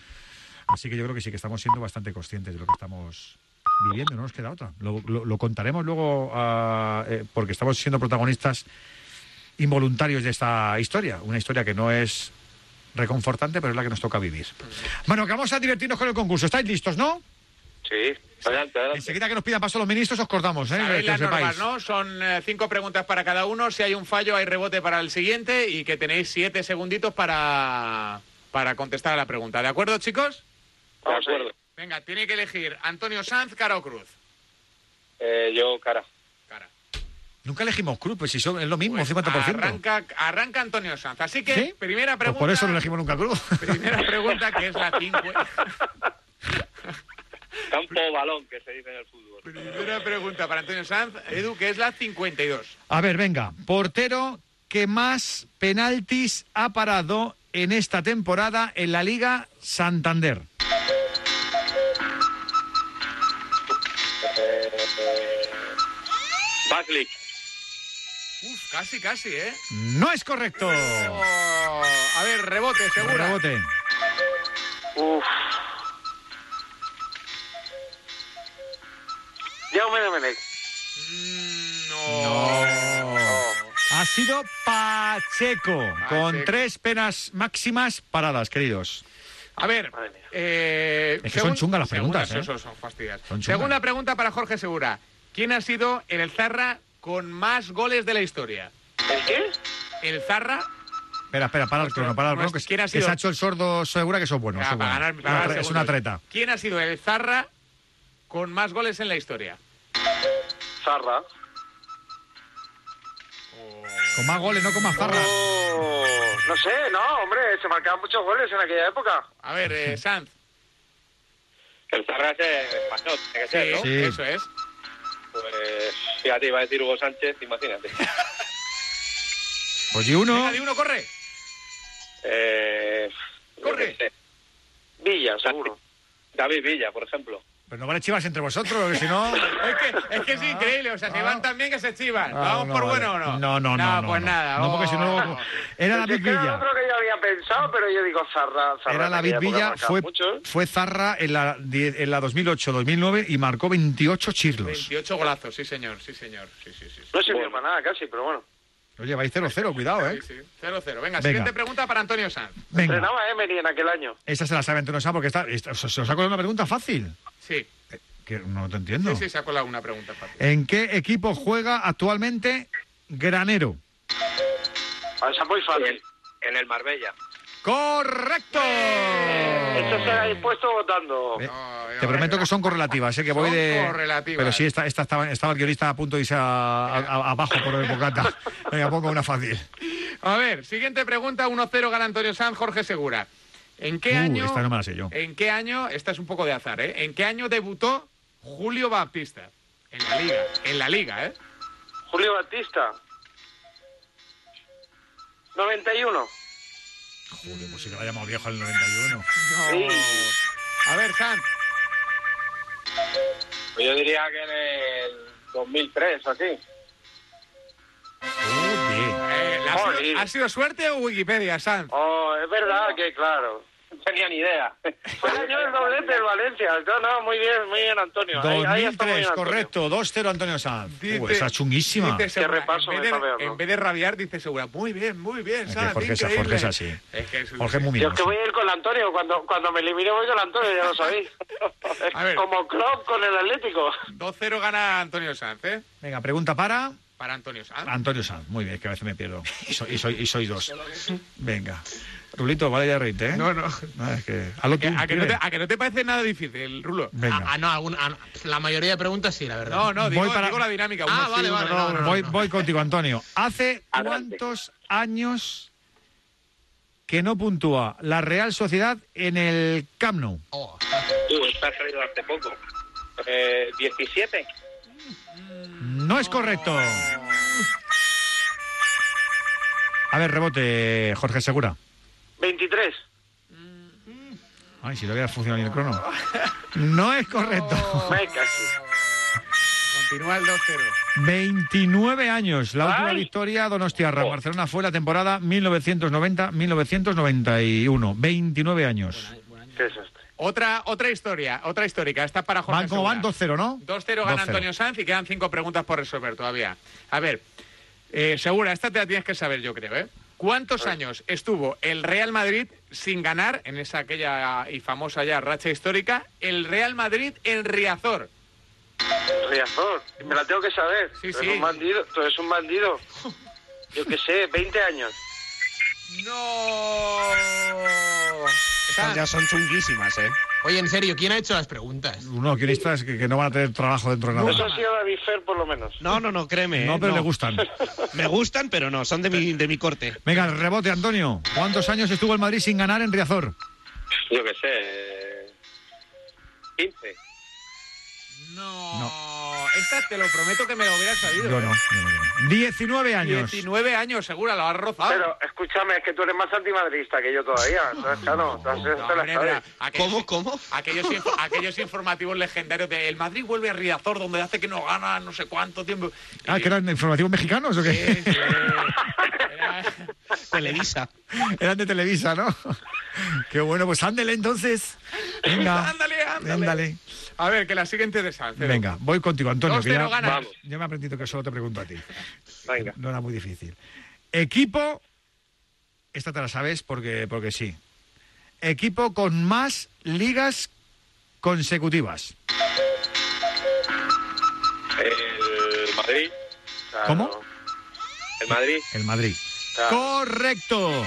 Así que yo creo que sí que estamos siendo bastante conscientes de lo que estamos viviendo, no nos queda otra. Lo, lo- lo contaremos luego ah, eh, porque estamos siendo protagonistas involuntarios de esta historia, una historia que no es reconfortante, pero es la que nos toca vivir. Bueno, que vamos a divertirnos con el concurso. ¿Estáis listos, no? Sí, adelante, adelante. Enseguida que nos pidan paso los ministros, os cortamos, ¿eh? Que las sepáis. normas, ¿no? Son eh, cinco preguntas para cada uno. Si hay un fallo, hay rebote para el siguiente y que tenéis siete segunditos para, para contestar a la pregunta. ¿De acuerdo, chicos? De acuerdo. Venga, tiene que elegir Antonio Sanz, cara o cruz. Eh, yo, cara. Nunca elegimos Cruz, pues si son, es lo mismo, Pues 50%. Arranca, arranca Antonio Sanz. Así que, ¿Sí? primera Pues pregunta. por eso no elegimos nunca Cruz. [laughs] Primera pregunta, que es la cinco. [laughs] Campo o balón, que se dice en el fútbol. Primera pregunta para Antonio Sanz, Edu, que es la 52. A ver, venga, portero que más penaltis ha parado en esta temporada en la Liga Santander. Baslik. Casi, casi, ¿eh? No es correcto. Oh, a ver, rebote, seguro. Rebote. Uf. Jaume Domenech. Ha sido Pacheco, con tres penas máximas paradas, queridos. A ver, eh, Es que son chungas las preguntas, ¿eh? son- son fastidias. Son chungas. Segunda pregunta para Jorge Segura. ¿Quién ha sido el Zarra con más goles de la historia? ¿El qué? El Zarra. Espera, espera, para el crono, para el crono, que, ¿Quién ha que sido? se ha hecho el sordo segura que eso es bueno. Ah, eso es para ganar- para es una treta. ¿Quién ha sido el Zarra con más goles en la historia? Zarra. Con más goles, no con más zarras. Oh, no sé, no, hombre, se marcaban muchos goles en aquella época. A ver, eh, [laughs] Sanz. El Zarra es el español, tiene que ser, ¿no? Sí, eso es. Pues, fíjate, iba a decir Hugo Sánchez, imagínate. Pues y uno. Venga, di uno, corre. Eh, Corre. Villa, seguro. David Villa, por ejemplo. Pero no vale chivas entre vosotros, porque si no. [laughs] Es que es, que es increíble, o sea, se van tan bien que se chivan. Ah, ¿Vamos no, por vale. bueno o no? No, no, no, no, pues no. nada. No, porque si no, oh. Era es que Era Villa. otro que yo había pensado, pero yo digo Zarra. Zarra Era época Villa, fue, mucho. fue Zarra en la, die- en la 2008-2009 y marcó 28 chirlos. 28 golazos, sí señor, sí señor. Sí, sí, sí. sí. No sirvió para nada casi, pero bueno. Oye, vais 0-0, cuidado, ¿eh? Sí, sí. 0-0. Venga, Venga. siguiente pregunta para Antonio Sanz. Venga. Entrenaba Emery en aquel año. Esa se la sabe Antonio Sá porque está, está- se os ha colado una pregunta fácil. Sí, Que no te entiendo. sí, sí, se ha colado una pregunta fácil. ¿En qué equipo juega actualmente Granero? Esa muy fácil. En el Marbella. ¡Correcto! Esto se ha impuesto votando. Eh, Te prometo que son correlativas, ¿eh? que voy de. correlativas. Pero sí, esta, esta estaba, estaba el guionista a punto de irse abajo por el bocata. [laughs] Venga, pongo una fácil. A ver, siguiente pregunta, 1-0 gana Antonio Sanz, Jorge Segura. ¿En qué Uh, año? esta no me la sé yo. ¿En qué año? Esta es un poco de azar, ¿eh? ¿En qué año debutó Julio Baptista? En la liga, en la liga, ¿eh? Julio Batista. 91. Joder, pues si te la llamado viejo el 91. Sí. A ver, Sanz. Pues yo diría que en el 2003 o así. Eh, ¿ha, Joder. sido, ha sido suerte o Wikipedia, Sanz? Oh, es verdad que, claro. No tenía ni idea. [laughs] Fue el año del doblete del Valencia. No, no, muy bien, muy bien, Antonio. Ahí, ahí está muy 2003, bien, Antonio. correcto. 2-0 Antonio Sanz. Dice- Uh, esa chunguísima. dice Segura, repaso en, vez de, está en vez de rabiar, dice Segura, muy bien, muy bien, Sanz, Jorge, es-. Jorge es así. Es que es un- Jorge es muy Yo es que voy a ir con el Antonio. Cuando, cuando me elimine voy con el Antonio, ya lo sabéis. [laughs] A ver. Como Klopp con el Atlético. 2-0 gana Antonio Sanz, ¿eh? Venga, pregunta para Para Antonio Sanz. Antonio Sanz. Muy bien, que a veces me pierdo. Y soy, y soy, y soy dos. [laughs] Venga. Rulito, vale ya reírte, ¿eh? No, no. No, es que... Hazlo tú, ¿A que, no te, dime. a que no te parece nada difícil, Rulo? Venga. Ah, no, alguna- ah, la mayoría de preguntas sí, la verdad. No, no, digo, Voy para- digo la dinámica. Ah, uno sí, vale, vale, no, no, no, no. no. Voy, voy contigo, Antonio. ¿Hace [laughs] Adelante. cuántos años que no puntúa la Real Sociedad en el Camp Nou. Uh, esta ha salido hace poco. Eh, 17. No es correcto. A ver, rebote, Jorge Segura. 23. Ay, si lo hubiera funcionado bien el crono. No es correcto. Me casi. Continúa el 2-0. 29 años. La última Ay. victoria Donostiarra. Barcelona fue la temporada 1990-1991. 29 años. Qué desastre. Otra, otra historia, otra histórica. Esta es para Jorge Van como van Segura. 2-0, ¿no? 2-0 gana 2-0. Antonio Sanz y quedan cinco preguntas por resolver todavía. A ver, eh, Segura, esta te la tienes que saber, yo creo, ¿eh? ¿Cuántos años estuvo el Real Madrid sin ganar, en esa aquella y famosa ya racha histórica, el Real Madrid en Riazor? Riazor. Me la tengo que saber. Sí, tú sí. eres un bandido. Tú eres un bandido. Yo qué sé, 20 años. [laughs] ¡No! Estas ya son chunguísimas, ¿eh? Oye, en serio, ¿quién ha hecho las preguntas? Unos guionistas que, que no van a tener trabajo dentro de nada. Eso ha sido David Fer, por lo menos. No, no, no, créeme. No, ¿eh? pero le gustan. [laughs] Me gustan, pero no, son de mi, de mi corte. Venga, el rebote, Antonio. ¿Cuántos años estuvo el Madrid sin ganar en Riazor? Yo qué sé. eh, 15. No. Esta te lo prometo que me lo hubiera sabido. Yo ¿eh? no. yo no, yo no. 19 años. 19 años, segura, lo has rozado. Pero escúchame, es que tú eres más antimadrista que yo todavía. [laughs] Entonces, claro, tú has- eso te la Hombre, sabes. mira, aquellos- ¿Cómo, cómo? Aquellos, [laughs] aquellos informativos legendarios de el Madrid vuelve a Riazor, donde hace que no gana no sé cuánto tiempo. Ah, que eran informativos mexicanos o qué? Sí, sí. [laughs] Era- Televisa. Eran de Televisa, ¿no? [laughs] Qué bueno, pues ándele entonces. Venga. [laughs] Ándale, ándale. ándale. A ver, que la siguiente de Sanz. Cero. Venga, voy contigo, Antonio. Que 2-0 ya, ganas. Vamos. ya me he aprendido que solo te pregunto a ti. Venga. No era muy difícil. Equipo. Esta te la sabes porque, porque sí. Equipo con más ligas consecutivas. El Madrid. Claro. ¿Cómo? El Madrid. El Madrid. Claro. Correcto.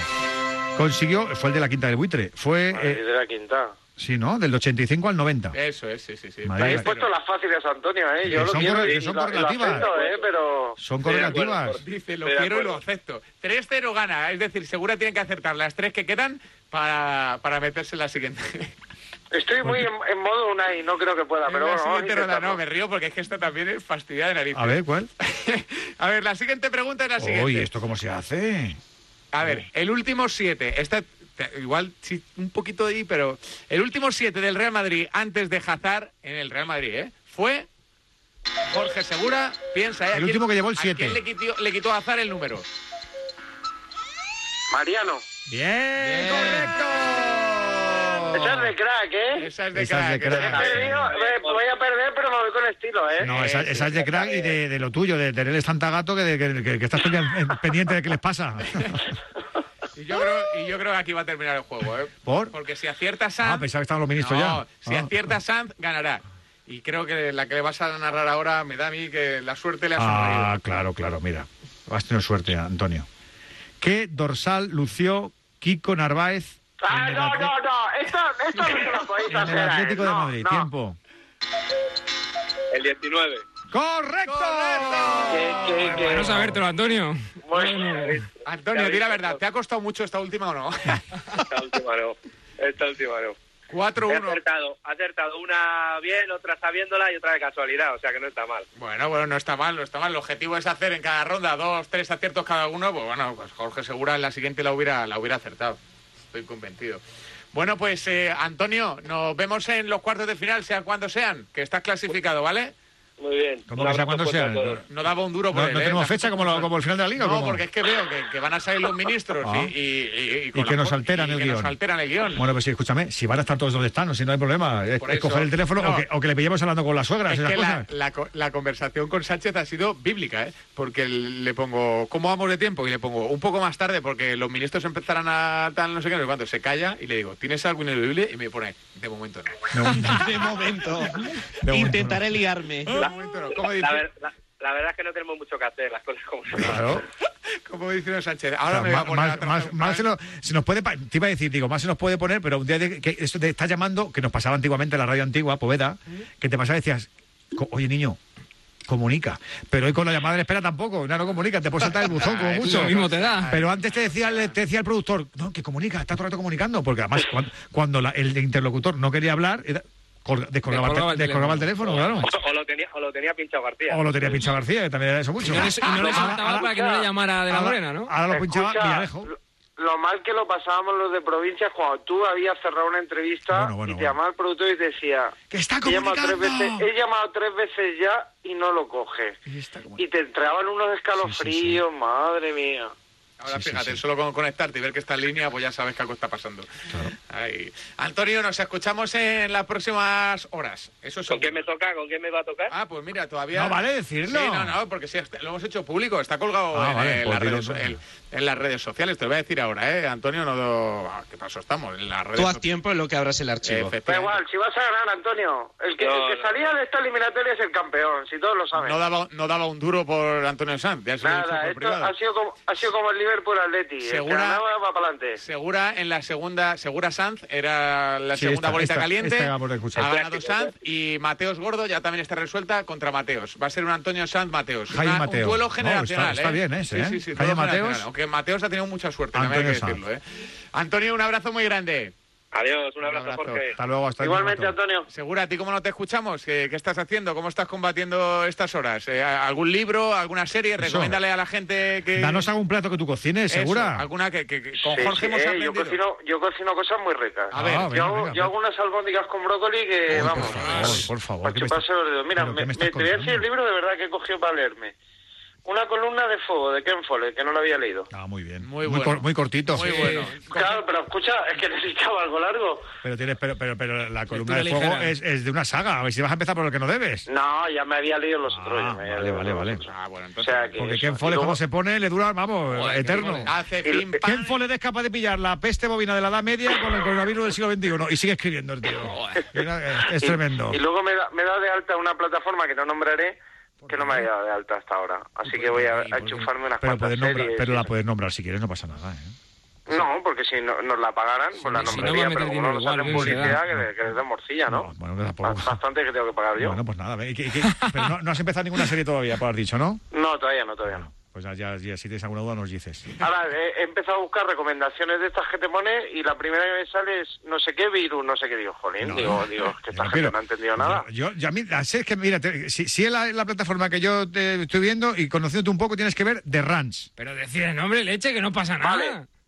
Consiguió, fue el de la quinta del buitre. Fue, Madrid eh, de la quinta. sí, ¿no? Del 85 al 90. Eso es, sí, sí, sí. Madrid. Habéis puesto las fáciles, Antonio, ¿eh? Yo lo son quiero y son lo- y lo correlativas. acepto, ¿eh? Pero... Son correlativas. Dice, lo quiero y lo acepto. 3-0 gana, es decir, Segura tiene que acertar las tres que quedan para, para meterse en la siguiente. Estoy muy en, en modo una y no creo que pueda, pero bueno, siguiente ronda, no, me río porque es que esta también es fastidiada de nariz. A ver, ¿cuál? [laughs] A ver, la siguiente pregunta es la siguiente. Oye, ¿esto cómo se hace? A ver, el último siete, esta, te- igual sí, un poquito ahí, pero el último siete del Real Madrid antes de Hazard en el Real Madrid, ¿eh? Fue Jorge Segura, piensa, ¿eh? ¿A El quién- último que llevó el ¿A siete. quién le quitó, le quitó a Hazard el número? Mariano. Bien, correcto. Esa es de crack, ¿eh? Esa es de Esa es de crack, He perdido, voy a perder, pero me voy con estilo, ¿eh? No, esa, esa es de crack y de, de lo tuyo, de tenerles tanta gato que, de- que, que- que estás pendiente, de qué les pasa. [laughs] Y yo, creo, y yo creo que aquí va a terminar el juego, ¿eh? ¿Por? Porque si acierta Sanz... Ah, pensaba que estaban los ministros no, ya. si Ah. acierta Sanz, ganará. Y creo que la que le vas a narrar ahora me da a mí que la suerte le ha sonreído. Ah, claro, claro, mira. Has tenido suerte, Antonio. ¿Qué dorsal lució Kiko Narváez Ah, en el, no, no, no, esto, esto no se lo podéis en hacer. el Atlético de no, Madrid? no. Tiempo. El 19. ¡Correcto! Que- que- que- Bueno sabértelo, Antonio. Bueno, Antonio, di la verdad, ¿te ha costado mucho esta última o no? [laughs] [laughs] Esta última no. Esta última no. He 4-1. acertado, acertado una bien, otra sabiéndola y otra de casualidad, o sea que no está mal. Bueno, bueno, no está mal, no está mal. El objetivo es hacer en cada ronda dos, tres aciertos cada uno. Pues bueno, pues Jorge Segura en la siguiente la hubiera, la hubiera acertado. Estoy convencido. Bueno, pues eh, Antonio, nos vemos en los cuartos de final, sea cuando sean, que estás clasificado, ¿vale? Muy bien. ¿Cómo que sea cuando. No daba un duro por ¿No, él, no ¿eh? tenemos fecha como, lo- como el final de la liga? No, cómo? porque es que veo que, que van a salir los ministros Ah. y, y, y- que nos alteran y el que guion. nos alteran el guion. Bueno, pues sí, escúchame, si van a estar todos donde están, si no hay problema, es, Por es coger el teléfono No. o, que, o que le pillemos hablando con las suegras, Es esas que la, cosas. la la conversación con Sánchez ha sido bíblica, ¿eh? Porque le pongo, ¿cómo vamos de tiempo? Y le pongo, un poco más tarde, porque los ministros empezarán a tal, no sé qué, no sé cuánto. Se calla y le digo, ¿tienes algo ineludible? Y me pone, de momento no. De momento. [laughs] momento Intentaré liarme. No. ¿Cómo dice, La, ver- la- la verdad es que no tenemos mucho que hacer, las cosas como son. claro. [laughs] cómo dice Sánchez? Ahora O sea, me va a más- poner más- a más- trabajar. más se, nos, se nos puede, te iba a decir, digo, más se nos puede poner, pero un día de- que esto te está llamando, que nos pasaba antiguamente en la radio antigua, Poveda, que te pasaba y decías, oye niño, comunica. Pero hoy con la llamada de espera tampoco, no, no comunica, te puedes saltar el buzón como Eso mucho. mismo te da. Pero antes te decía, el- te decía el productor, no, que comunica, está todo el rato comunicando, porque además cuando, cuando la- el interlocutor no quería hablar, descolgaba, el te- Descolgaba el descolgaba el teléfono, claro. O, o lo tenía, o lo tenía pinchado García. O lo tenía pinchado García, que también era eso mucho. Y no le, y no le saltaba para que no le llamara de la morena, ¿no? Ahora lo pinchaba Villarejo. Lo mal que lo pasábamos los de provincia cuando tú habías cerrado una entrevista Bueno, bueno, y te bueno. llamaba el productor y te decía ¡Que está he llamado, tres veces, he llamado tres veces ya y no lo coge. Y te entraban unos escalofríos, madre mía. Ahora Sí, sí, fíjate, sí. solo con conectarte y ver que está en línea, pues ya sabes que algo está pasando. Ahí. Antonio, nos escuchamos en las próximas horas. Eso es ¿Con qué me toca? ¿Con qué me va a tocar? Ah, pues mira, todavía. No vale decirlo. Sí, no, no, porque sí, lo hemos hecho público, está colgado Ah, en, vale, en pues las redes, en, en las redes sociales. Te lo voy a decir ahora, ¿eh? Antonio, no. ah, ¿Qué pasó? Estamos en las redes Tú haz sociales. tiempo en lo que abras el archivo. Da igual, si vas a ganar, Antonio, el que, No, el que no. salía de esta eliminatoria es el campeón, si todos lo saben. No daba, no daba un duro por Antonio Sanz, ya se lo he dicho Nada, por esto privado. ha sido, como, ha sido como el Liverpool Atleti. El Segura- ganaba va para adelante. Segura en la segunda, Segura Sanz era la Sí, segunda esta- bolita esta- caliente. esta ha ganado Sanz y Mateos Gordo ya también está resuelta contra Mateos. Va a ser un Antonio Sanz Mateos. Jaime Una- Mateos. Un duelo No, generacional. está- está ¿eh? bien ese, ¿eh? sí, sí, Jaime duelo generacional. Mateos. Aunque Mateos ha tenido mucha suerte, también hay que Antonio decirlo. ¿eh? Antonio, un abrazo muy grande. Adiós, un abrazo, abrazo. Jorge. Hasta luego, hasta Igualmente, un. Antonio. Segura, ¿a ti cómo no te escuchamos? ¿Qué, qué estás haciendo? ¿Cómo estás combatiendo estas horas? Eh, ¿Algún libro, alguna serie? Eso. Recomiéndale a la gente que... Danos algún plato que tú cocines, Eso, segura. alguna que, que- que con Sí, Jorge sí, hemos eh, yo, aprendido. cocino, yo cocino cosas muy ricas. A ver, Ah, yo, venga, hago, venga, yo hago unas albóndigas con brócoli que, Uy, vamos, por favor, por favor. para ¿qué me chuparse los dedos. Mira, ¿Pero me, me te voy a decir el libro de verdad que he cogido para leerme. Una columna de fuego de Ken Follett, que no lo había leído. Ah, muy bien. Muy muy, cor- muy cortito. Muy bueno. Claro, pero escucha, es que necesitaba algo largo. Pero tienes, pero, pero, pero la columna de fuego es, es de una saga. A ver si vas a empezar por lo que no debes. No, ya me había leído los otros. Ah, ya me había vale, leído vale, vale. otros. Ah, bueno, O entonces... sea que Porque eso. Ken Follett, luego- como se pone, le dura, vamos, Joder, eterno. Hace Y- pim, pam. Ken Follett es capaz de pillar la peste bovina de la Edad Media con el coronavirus del siglo XXI y sigue escribiendo el tío. Era- Es, es y- tremendo. Y, luego me da, me da de alta una plataforma que no nombraré, que no me ha dado de alta hasta ahora. Así que voy a, a enchufarme unas Pero, cuantas nombrar, series. pero la puedes nombrar si quieres, no pasa nada. ¿eh? No, porque si no, nos la pagaran, pues la si no nombraría, a meter pero como no nos hacen publicidad, da. que, le- que les den morcilla, ¿no? No, bueno, no Bastante que tengo que pagar yo. Bueno, pues nada. ¿y qué- y qué- pero no, no has empezado ninguna serie todavía, por has dicho, ¿no? No, todavía no, todavía no. Pues ya, si tienes alguna duda nos dices. Ahora, he, he empezado a buscar recomendaciones de estas que te pone y la primera que me sale es no sé qué virus, no sé qué. Digo, jolín, No, digo, no. digo, es que esta No, gente pero- no ha entendido nada. Yo, yo a mí, la serie es que, mira, te- si, si es la, la plataforma que yo te estoy viendo y conociéndote un poco, tienes que ver The Ranch. Pero decir el nombre, leche, que no pasa nada.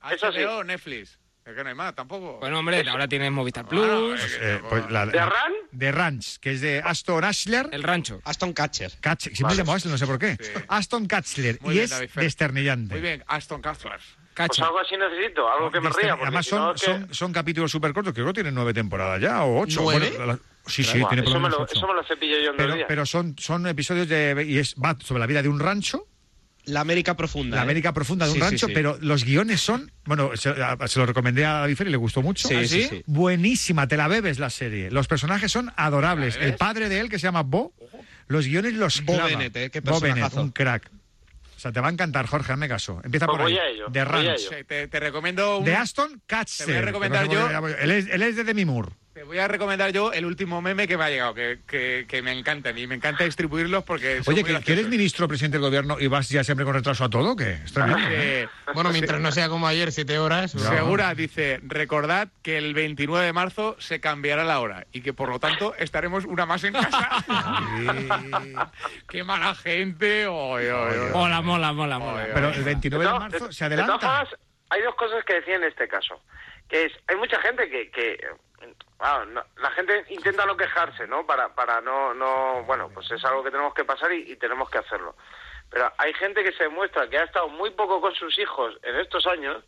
Vale, eso sí. Netflix. Es que no hay más tampoco. Bueno, hombre, ahora tienes Movistar Bueno, Plus, es Eh, pues la- ¿The la- Ranch? The Ranch, que es de Aston Ashler. El Rancho. Aston Catcher. Catch- siempre llamo Ashler, no sé por qué. Sí. Aston Catchler. Y bien, es David desternillante. Muy bien, Aston Kastler. Pues algo así necesito, algo que me ría. Porque Además si son, no, que- son, son capítulos súper cortos, creo que tienen nueve temporadas ya, o ocho. ¿Nueve? Bueno, la- sí, sí, tiene por eso, lo me menos lo, ocho. eso me lo cepillo yo en pero, pero son, son episodios de... Y es, va sobre la vida de un rancho, La América profunda. la ¿eh? América profunda de un Sí, rancho, sí. pero los guiones son... Bueno, se, a- se lo recomendé a David Fer y le gustó mucho. Sí, ¿Ah, sí, sí. Buenísima, te la bebes la serie. Los personajes son adorables. El padre de él, que se llama Bo, los guiones los Bo clava. Bennett, ¿eh? Qué Bo Bennett, un crack. O sea, te va a encantar, Jorge, hazme caso. Empieza Pues por ahí. voy a ello, voy a Ranch. ello. Te, te recomiendo un- De Aston Catcher. Te voy a recomendar yo-. Él es, él es de Demi Moore. Te voy a recomendar yo el último meme que me ha llegado, que, que, que me encantan y me encanta distribuirlos porque son Oye, muy ¿que, eres ministro presidente del gobierno y vas ya siempre con retraso a todo? ¿Qué? Es tremendo, ¿eh? Eh, Bueno, mientras no sea como ayer, siete horas. Segura dice, recordad que el 29 de marzo se cambiará la hora y que por lo tanto estaremos una más en casa. [laughs] Qué mala gente. Oy, oy, oy. Mola, mola, mola, mola. Pero el 29 de marzo se de todas adelanta. formas, hay dos cosas que decía en este caso. Que es, hay mucha gente que, que la gente intenta no quejarse, ¿no? Para, para no, no, bueno, pues es algo que tenemos que pasar y, y tenemos que hacerlo. Pero hay gente que se demuestra que ha estado muy poco con sus hijos en estos años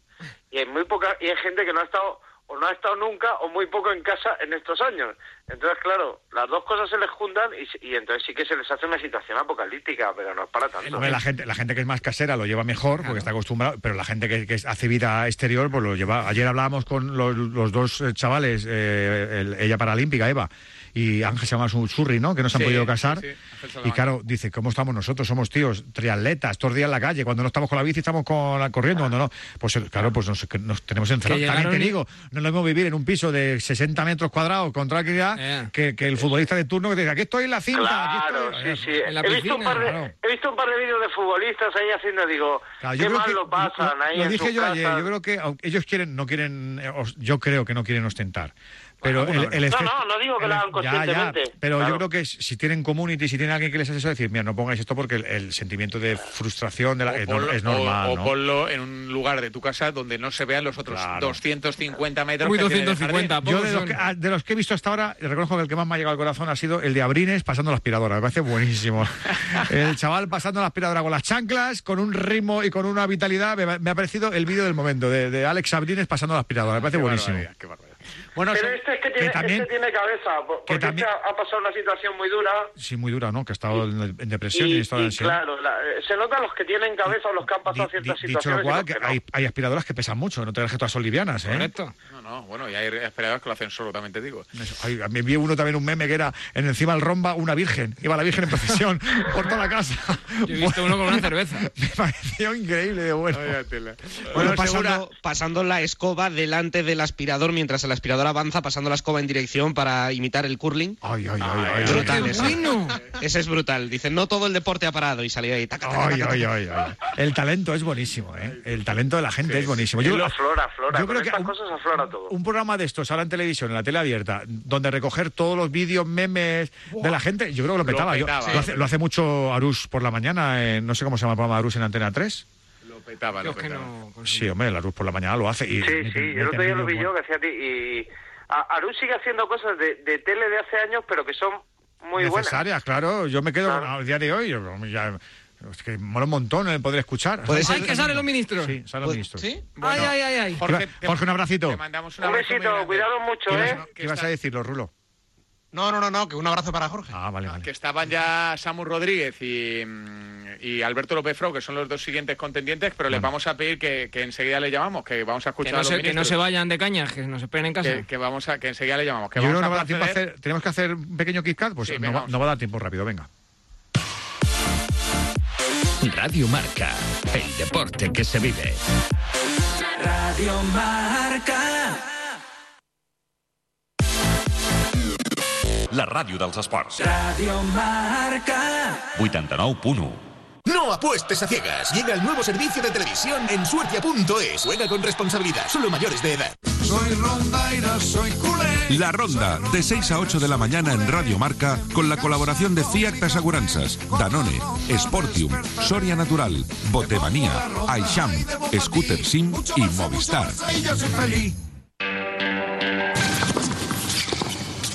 y hay muy poca, y hay gente que no ha estado o no ha estado nunca o muy poco en casa en estos años. Entonces, claro, las dos cosas se les juntan y, y entonces sí que se les hace una situación apocalíptica, pero no es para tanto. Hombre, la gente, la gente que es más casera lo lleva mejor porque está acostumbrada, pero la gente que, que hace vida exterior pues lo lleva. Ayer hablábamos con los, los dos eh, chavales, eh, el- ella paralímpica, Eva, y Ángel se llama su surri, ¿no? Que no se han Sí, podido casar. sí, sí, Ángel y claro, dice, ¿cómo estamos nosotros? Somos tíos, triatletas, todos los días en la calle. Cuando no estamos con la bici estamos con la, corriendo, cuando no. Pues claro, pues nos, que nos tenemos encerrados. También te y- digo, no lo mismo vivir en un piso de 60 metros cuadrados con tranquilidad Eh. que, que el futbolista de turno que te diga, aquí estoy en la cinta. aquí Claro, estoy". sí, sí. En la He visto, un par de, claro. he visto un par de vídeos de futbolistas ahí haciendo, digo, Claro, yo qué creo mal que- lo pasan ahí Lo en dije yo ayer, casas. yo creo que aunque ellos quieren, no quieren, os- yo creo que no quieren ostentar. Pero Bueno, el, el No, efecto- no, no digo que lo hagan ya, ya, conscientemente. pero Claro. yo creo que si tienen community, si tienen alguien que les hace eso, decir, mira, no pongáis esto porque el, el sentimiento de frustración de la, es, nor- ponlo, es normal. o- ponlo en un lugar de tu casa donde no se vean los otros Claro. 250 metros. Uy, que tiene el 250, jardín. Yo de los, que, ah, de los que he visto hasta ahora, reconozco que el que más me ha llegado al corazón ha sido el de Abrines pasando la aspiradora. Me parece buenísimo. [laughs] el chaval pasando la aspiradora con las chanclas, con un ritmo y con una vitalidad. Me, me ha parecido el vídeo del momento de, de Alex Abrines pasando la aspiradora. Me parece Qué buenísimo. barbaridad, qué barbaridad. Bueno, Pero este es que que tiene, también- este tiene cabeza, po- porque también- este ha, ha pasado una situación muy dura. Sí, muy dura, ¿no? Que ha estado en, en depresión y, Y, en estado y ansiedad. claro, la- eh, se notan los que tienen cabeza o los que han pasado Di- ciertas di- dicho situaciones. lo y cual, que que no. hay, hay aspiradoras que pesan mucho, no te creas que todas son livianas, ¿eh? Correcto. No, no, bueno, y hay esperadores que lo hacen solo, también te digo. A mí vi uno también un meme que era en encima del romba una virgen. Iba la virgen en procesión [laughs] por toda la casa. Yo he visto uno con una cerveza. [laughs] Me pareció increíble de bueno. Bueno, Bueno, pasando, pasando la escoba delante del aspirador mientras el aspirador avanza, pasando la escoba en dirección para imitar el curling. Ay, ay, ay, ay, Brutal ay, ese. bueno! Ese es brutal. Dicen, no todo el deporte ha parado y salió ahí. taca, taca, Ay, taca, ay, taca. ay, ay. El talento es buenísimo, ¿eh? El talento de la gente es buenísimo. Yo, lo aflora, aflora. yo creo que estas un- cosas aflora todo. un programa de estos ahora en televisión, en la tele abierta, donde recoger todos los vídeos, memes de la gente, yo creo que lo Lo petaba. Yo- lo, hace, lo hace mucho Arús por la mañana, eh, no sé cómo se llama el programa de Arús en Antena 3. Petaba, lo petaba. no. Sí, hombre, el Arús por la mañana lo hace. Y Sí, mete- sí, mete el otro día lo vi yo que hacía ti y a- Aru sigue haciendo cosas de, de tele de hace años, pero que son muy buenas. necesarias, claro. Yo me quedo Claro. al día de hoy. yo- ya- es que mola un montón el poder escuchar. Puede ser- ¡Ay, que salen los ministros! Sí, salen los ministros. ¿Sí? Bueno, ay, ay, ay, ay. Jorge, Jorge, Jorge, un abracito. Te mandamos un Un besito, cuidado mucho, ¿Qué, ¿eh? qué ibas a decirlo, Rulo? No, no, no, no, que un abrazo para Jorge. Ah, vale, No, vale. que estaban ya Samu Rodríguez y, mm, y Alberto López Frau, que son los dos siguientes contendientes, pero les vamos a pedir que, que enseguida le llamamos, que vamos a Que escuchar no, a los se, que no se vayan de cañas, que nos esperen en casa. que, que vamos a que enseguida le llamamos. Que Yo vamos que no va a a dar tiempo a proceder- hacer. Tenemos que hacer un pequeño Kit Kat. Pues Sí, no, venga, va, vamos. no va a dar tiempo rápido, venga. Radio Marca, el deporte que se vive. Radio Marca. La ràdio dels esports. Radio Marca. 89.1. No apuestes a ciegas. Llega el nuevo servicio de televisión en suertia.es. Juega con responsabilidad. Solo mayores de edad. Soy rondaira, soy culé. La ronda, de 6 a 8 de la mañana en Radio Marca, con la colaboración de Fiat Aseguranzas, Danone, Sportium, Soria Natural, Botemanía, Aisham, Scooter Sim y Movistar.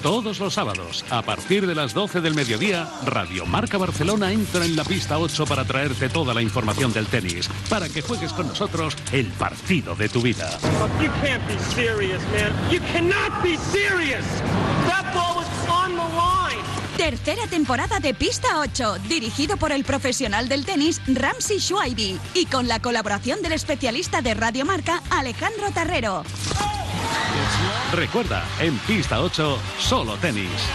Todos los sábados, a partir de las 12 del mediodía, Radio Marca Barcelona entra en la pista 8 para traerte toda la información del tenis, para que juegues con nosotros el partido de tu vida. You can't be serious, man. You cannot be serious. That ball was on the line. Tercera temporada de Pista 8, dirigido por el profesional del tenis Ramsey Schwaibi y con la colaboración del especialista de Radio Marca Alejandro Tarrero. Recuerda, en pista 8, solo tenis.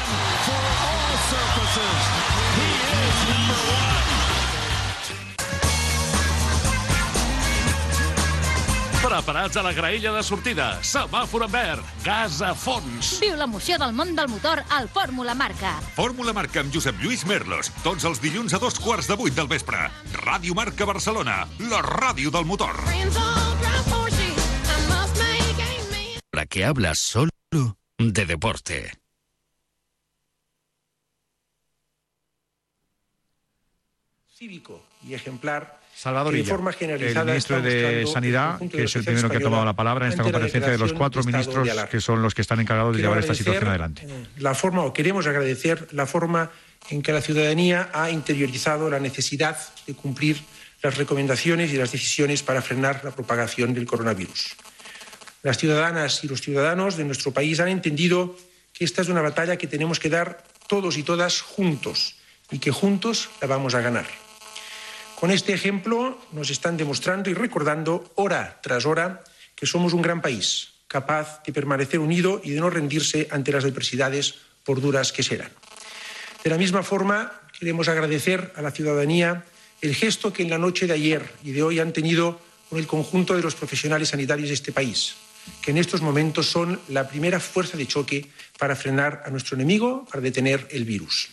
Preparats a la graella de sortida. Semàfor en verd. Gas a fons. Viu l'emoció del món del motor al Fórmula Marca. Fórmula Marca amb Josep Lluís Merlos. Tots els dilluns a dos quarts de vuit del vespre. Ràdio Marca Barcelona. La ràdio del motor. La que habla solo de deporte. cívico y ejemplar Salvador Illa, forma el generalizada ministro de Sanidad, que de es el primero que ha tomado la palabra en esta comparecencia de los cuatro ministros que son los que están encargados de llevar esta situación adelante. La forma, o queremos agradecer la forma en que la ciudadanía ha interiorizado la necesidad de cumplir las recomendaciones y las decisiones para frenar la propagación del coronavirus. Las ciudadanas y los ciudadanos de nuestro país han entendido que esta es una batalla que tenemos que dar todos y todas juntos y que juntos la vamos a ganar. Con este ejemplo nos están demostrando y recordando hora tras hora que somos un gran país, capaz de permanecer unido y de no rendirse ante las adversidades, por duras que serán. De la misma forma, queremos agradecer a la ciudadanía el gesto que en la noche de ayer y de hoy han tenido con el conjunto de los profesionales sanitarios de este país, que en estos momentos son la primera fuerza de choque para frenar a nuestro enemigo, para detener el virus.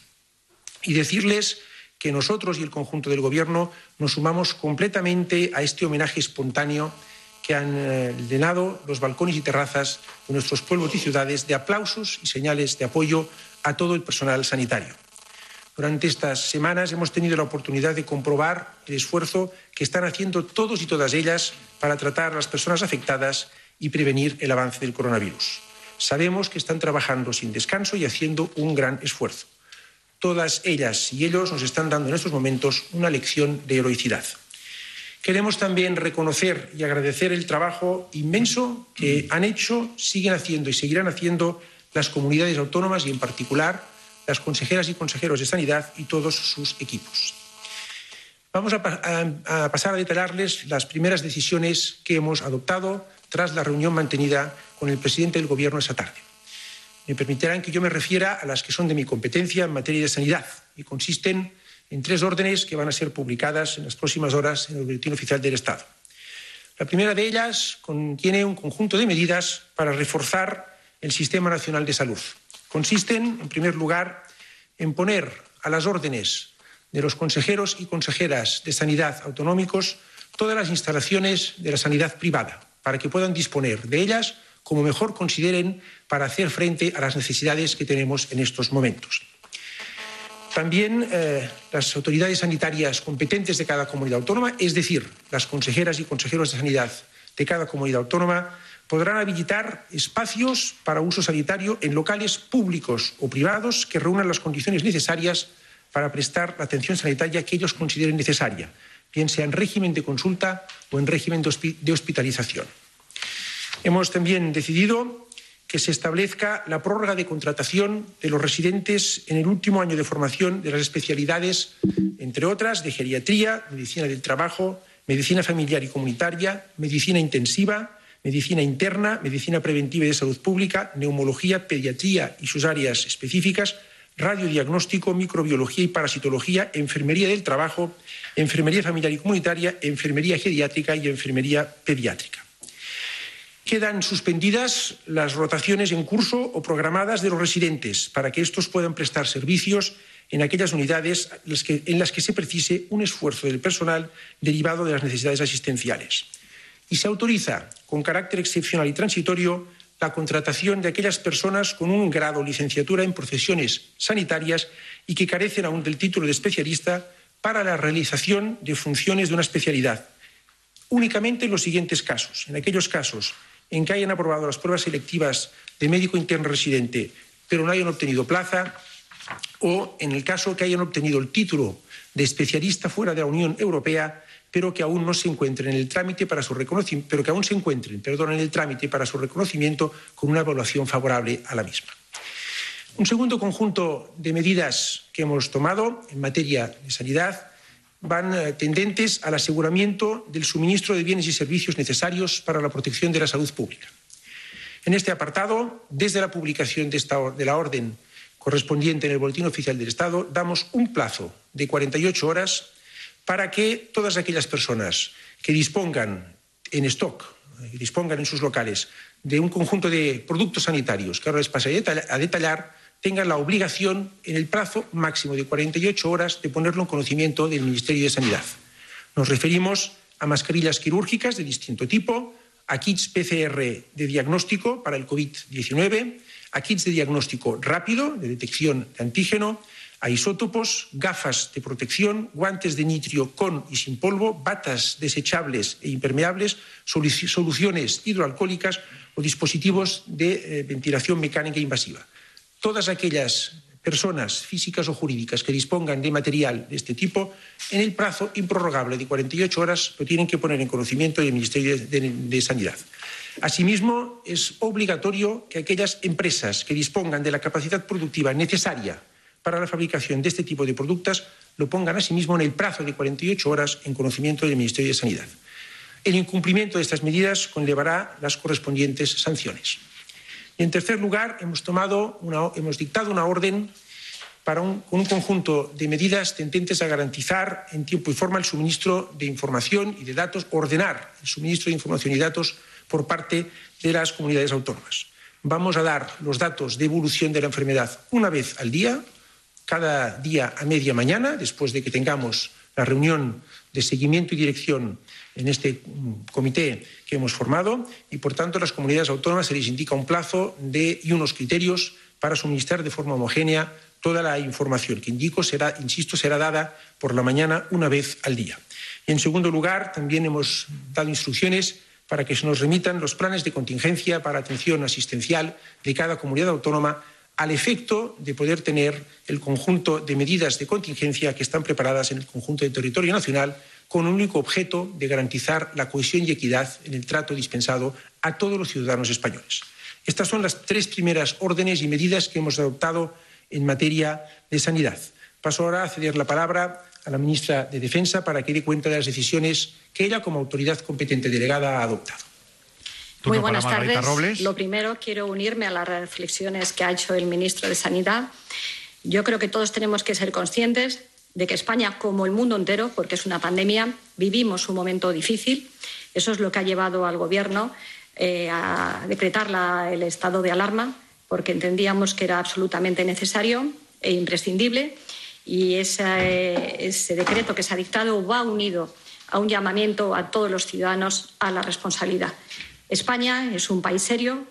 Y decirles que nosotros y el conjunto del Gobierno nos sumamos completamente a este homenaje espontáneo que han eh, llenado los balcones y terrazas de nuestros pueblos y ciudades de aplausos y señales de apoyo a todo el personal sanitario. Durante estas semanas hemos tenido la oportunidad de comprobar el esfuerzo que están haciendo todos y todas ellas para tratar a las personas afectadas y prevenir el avance del coronavirus. Sabemos que están trabajando sin descanso y haciendo un gran esfuerzo. Todas ellas y ellos nos están dando en estos momentos una lección de heroicidad. Queremos también reconocer y agradecer el trabajo inmenso que han hecho, siguen haciendo y seguirán haciendo las comunidades autónomas y, en particular, las consejeras y consejeros de Sanidad y todos sus equipos. Vamos a, a, pasar a detallarles las primeras decisiones que hemos adoptado tras la reunión mantenida con el presidente del Gobierno esa tarde. Me permitirán que yo me refiera a las que son de mi competencia en materia de sanidad y consisten en tres órdenes que van a ser publicadas en las próximas horas en el Boletín Oficial del Estado. La primera de ellas contiene un conjunto de medidas para reforzar el Sistema Nacional de Salud. Consisten, en primer lugar, en poner a las órdenes de los consejeros y consejeras de sanidad autonómicos todas las instalaciones de la sanidad privada, para que puedan disponer de ellas como mejor consideren para hacer frente a las necesidades que tenemos en estos momentos. También eh, las autoridades sanitarias competentes de cada comunidad autónoma, es decir, las consejeras y consejeros de sanidad de cada comunidad autónoma, podrán habilitar espacios para uso sanitario en locales públicos o privados que reúnan las condiciones necesarias para prestar la atención sanitaria que ellos consideren necesaria, bien sea en régimen de consulta o en régimen de hospitalización. Hemos también decidido que se establezca la prórroga de contratación de los residentes en el último año de formación de las especialidades, entre otras, de geriatría, medicina del trabajo, medicina familiar y comunitaria, medicina intensiva, medicina interna, medicina preventiva y de salud pública, neumología, pediatría y sus áreas específicas, radiodiagnóstico, microbiología y parasitología, enfermería del trabajo, enfermería familiar y comunitaria, enfermería geriátrica y enfermería pediátrica. Quedan suspendidas las rotaciones en curso o programadas de los residentes para que estos puedan prestar servicios en aquellas unidades en las que se precise un esfuerzo del personal derivado de las necesidades asistenciales. Y se autoriza, con carácter excepcional y transitorio, la contratación de aquellas personas con un grado o licenciatura en profesiones sanitarias y que carecen aún del título de especialista para la realización de funciones de una especialidad. Únicamente en los siguientes casos. En aquellos casos en que hayan aprobado las pruebas selectivas de médico interno residente, pero no hayan obtenido plaza, o en el caso que hayan obtenido el título de especialista fuera de la Unión Europea, pero que aún no se encuentren en el trámite para su reconocimiento, pero que aún se encuentren, perdón, en el trámite para su reconocimiento con una evaluación favorable a la misma. Un segundo conjunto de medidas que hemos tomado en materia de sanidad van eh, tendentes al aseguramiento del suministro de bienes y servicios necesarios para la protección de la salud pública. En este apartado, desde la publicación de, esta, de la orden correspondiente en el Boletín Oficial del Estado, damos un plazo de 48 horas para que todas aquellas personas que dispongan en stock, que dispongan en sus locales de un conjunto de productos sanitarios que ahora les a detallar, tengan la obligación, en el plazo máximo de 48 horas, de ponerlo en conocimiento del Ministerio de Sanidad. Nos referimos a mascarillas quirúrgicas de distinto tipo, a kits PCR de diagnóstico para el COVID-19, a kits de diagnóstico rápido, de detección de antígeno, a isótopos, gafas de protección, guantes de nitrio con y sin polvo, batas desechables e impermeables, soluciones hidroalcohólicas o dispositivos de eh, ventilación mecánica invasiva todas aquellas personas físicas o jurídicas que dispongan de material de este tipo, en el plazo improrrogable de 48 horas lo tienen que poner en conocimiento del Ministerio de, de, Sanidad. Asimismo, es obligatorio que aquellas empresas que dispongan de la capacidad productiva necesaria para la fabricación de este tipo de productos lo pongan asimismo en el plazo de 48 horas en conocimiento del Ministerio de Sanidad. El incumplimiento de estas medidas conllevará las correspondientes sanciones. Y, en tercer lugar, hemos, dictado una orden para un, un conjunto de medidas tendentes a garantizar en tiempo y forma el suministro de información y de datos, ordenar el suministro de información y datos por parte de las comunidades autónomas. Vamos a dar los datos de evolución de la enfermedad una vez al día, cada día a media mañana, después de que tengamos la reunión de seguimiento y dirección en este mm, comité que hemos formado y, por tanto, a las comunidades autónomas se les indica un plazo de, y unos criterios para suministrar de forma homogénea toda la información que insisto, será dada por la mañana una vez al día. Y, en segundo lugar, también hemos dado instrucciones para que se nos remitan los planes de contingencia para atención asistencial de cada comunidad autónoma al efecto de poder tener el conjunto de medidas de contingencia que están preparadas en el conjunto del territorio nacional con un único objeto de garantizar la cohesión y equidad en el trato dispensado a todos los ciudadanos españoles. Estas son las tres primeras órdenes y medidas que hemos adoptado en materia de sanidad. Paso ahora a ceder la palabra a la ministra de Defensa para que dé cuenta de las decisiones que ella, como autoridad competente delegada, ha adoptado. Muy buenas tardes. Lo primero, quiero unirme a las reflexiones que ha hecho el ministro de Sanidad. Yo creo que todos tenemos que ser conscientes de que España, como el mundo entero, porque es una pandemia, vivimos un momento difícil. Eso es lo que ha llevado al Gobierno eh, a decretar la, el estado de alarma, porque entendíamos que era absolutamente necesario e imprescindible. Y ese, ese decreto que se ha dictado va unido a un llamamiento a todos los ciudadanos a la responsabilidad. España es un país serio,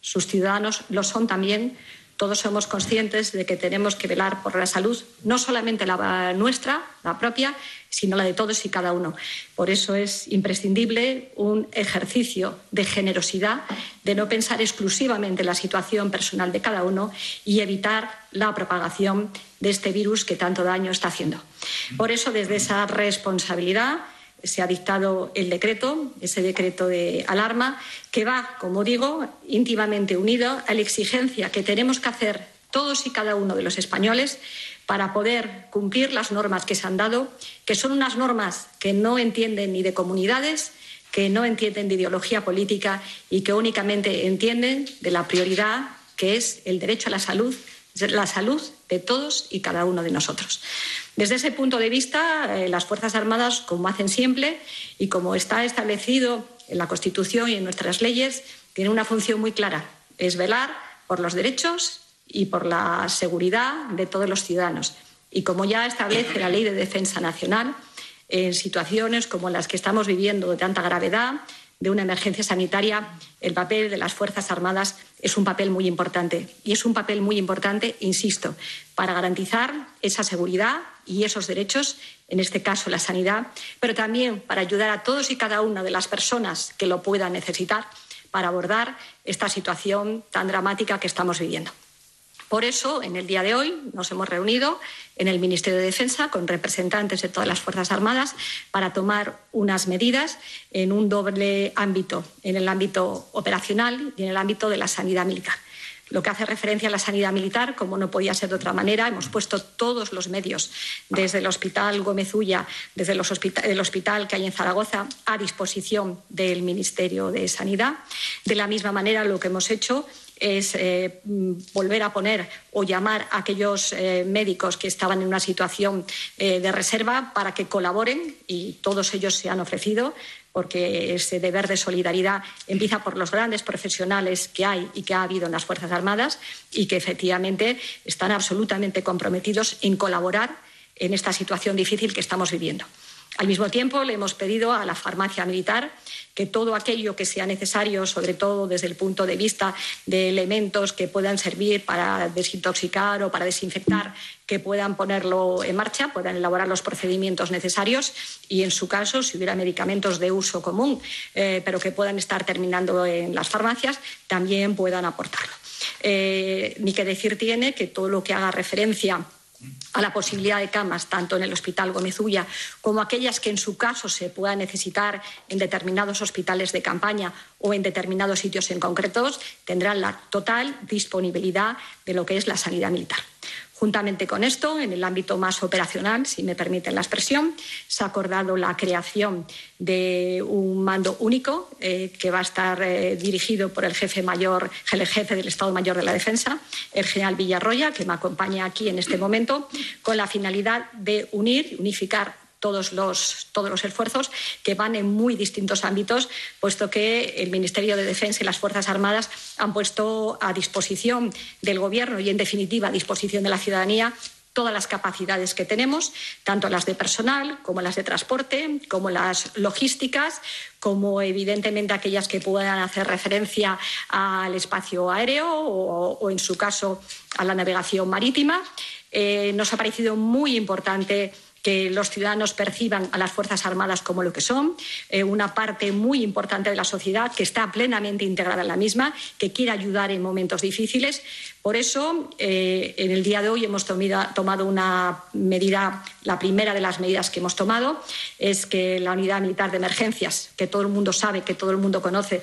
sus ciudadanos lo son también. Todos somos conscientes de que tenemos que velar por la salud, no solamente la nuestra, la propia, sino la de todos y cada uno. Por eso es imprescindible un ejercicio de generosidad, de no pensar exclusivamente en la situación personal de cada uno y evitar la propagación de este virus que tanto daño está haciendo. Por eso, desde esa responsabilidad, se ha dictado el decreto, ese decreto de alarma, que va, como digo, íntimamente unido a la exigencia que tenemos que hacer todos y cada uno de los españoles para poder cumplir las normas que se han dado, que son unas normas que no entienden ni de comunidades, que no entienden de ideología política y que únicamente entienden de la prioridad que es el derecho a la salud, la salud de todos y cada uno de nosotros. Desde ese punto de vista, eh, las Fuerzas Armadas, como hacen siempre y como está establecido en la Constitución y en nuestras leyes, tienen una función muy clara, es velar por los derechos y por la seguridad de todos los ciudadanos. Y como ya establece la Ley de Defensa Nacional, en situaciones como las que estamos viviendo de tanta gravedad, de una emergencia sanitaria, el papel de las Fuerzas Armadas es un papel muy importante. Y es un papel muy importante, insisto, para garantizar esa seguridad y esos derechos, en este caso la sanidad, pero también para ayudar a todos y cada una de las personas que lo puedan necesitar para abordar esta situación tan dramática que estamos viviendo. Por eso, en el día de hoy nos hemos reunido en el Ministerio de Defensa con representantes de todas las Fuerzas Armadas para tomar unas medidas en un doble ámbito, en el ámbito operacional y en el ámbito de la sanidad militar. Lo que hace referencia a la sanidad militar, como no podía ser de otra manera, hemos puesto todos los medios, desde el Hospital Gómez Ulla, desde el hospital que hay en Zaragoza, a disposición del Ministerio de Sanidad. De la misma manera, lo que hemos hecho es eh, volver a poner o llamar a aquellos eh, médicos que estaban en una situación eh, de reserva para que colaboren y todos ellos se han ofrecido porque ese deber de solidaridad empieza por los grandes profesionales que hay y que ha habido en las Fuerzas Armadas y que efectivamente están absolutamente comprometidos en colaborar en esta situación difícil que estamos viviendo. Al mismo tiempo, le hemos pedido a la farmacia militar que todo aquello que sea necesario, sobre todo desde el punto de vista de elementos que puedan servir para desintoxicar o para desinfectar, que puedan ponerlo en marcha, puedan elaborar los procedimientos necesarios y, en su caso, si hubiera medicamentos de uso común, eh, pero que puedan estar terminando en las farmacias, también puedan aportarlo. Eh, ni que decir tiene que todo lo que haga referencia a la posibilidad de camas tanto en el Hospital Gómez Ulla como aquellas que en su caso se puedan necesitar en determinados hospitales de campaña o en determinados sitios en concretos, tendrán la total disponibilidad de lo que es la sanidad militar. Juntamente con esto, en el ámbito más operacional, si me permiten la expresión, se ha acordado la creación de un mando único eh, que va a estar eh, dirigido por el jefe mayor, el jefe del Estado Mayor de la Defensa, el general Villarroya, que me acompaña aquí en este momento, con la finalidad de unir, unificar todos los, todos los esfuerzos que van en muy distintos ámbitos, puesto que el Ministerio de Defensa y las Fuerzas Armadas han puesto a disposición del Gobierno y, en definitiva, a disposición de la ciudadanía todas las capacidades que tenemos, tanto las de personal como las de transporte, como las logísticas, como evidentemente aquellas que puedan hacer referencia al espacio aéreo o, en su caso, a la navegación marítima. Eh, nos ha parecido muy importante que los ciudadanos perciban a las Fuerzas Armadas como lo que son, eh, una parte muy importante de la sociedad que está plenamente integrada en la misma, que quiere ayudar en momentos difíciles. Por eso, eh, en el día de hoy hemos tomado una medida, la primera de las medidas que hemos tomado es que la unidad militar de emergencias, que todo el mundo sabe, que todo el mundo conoce,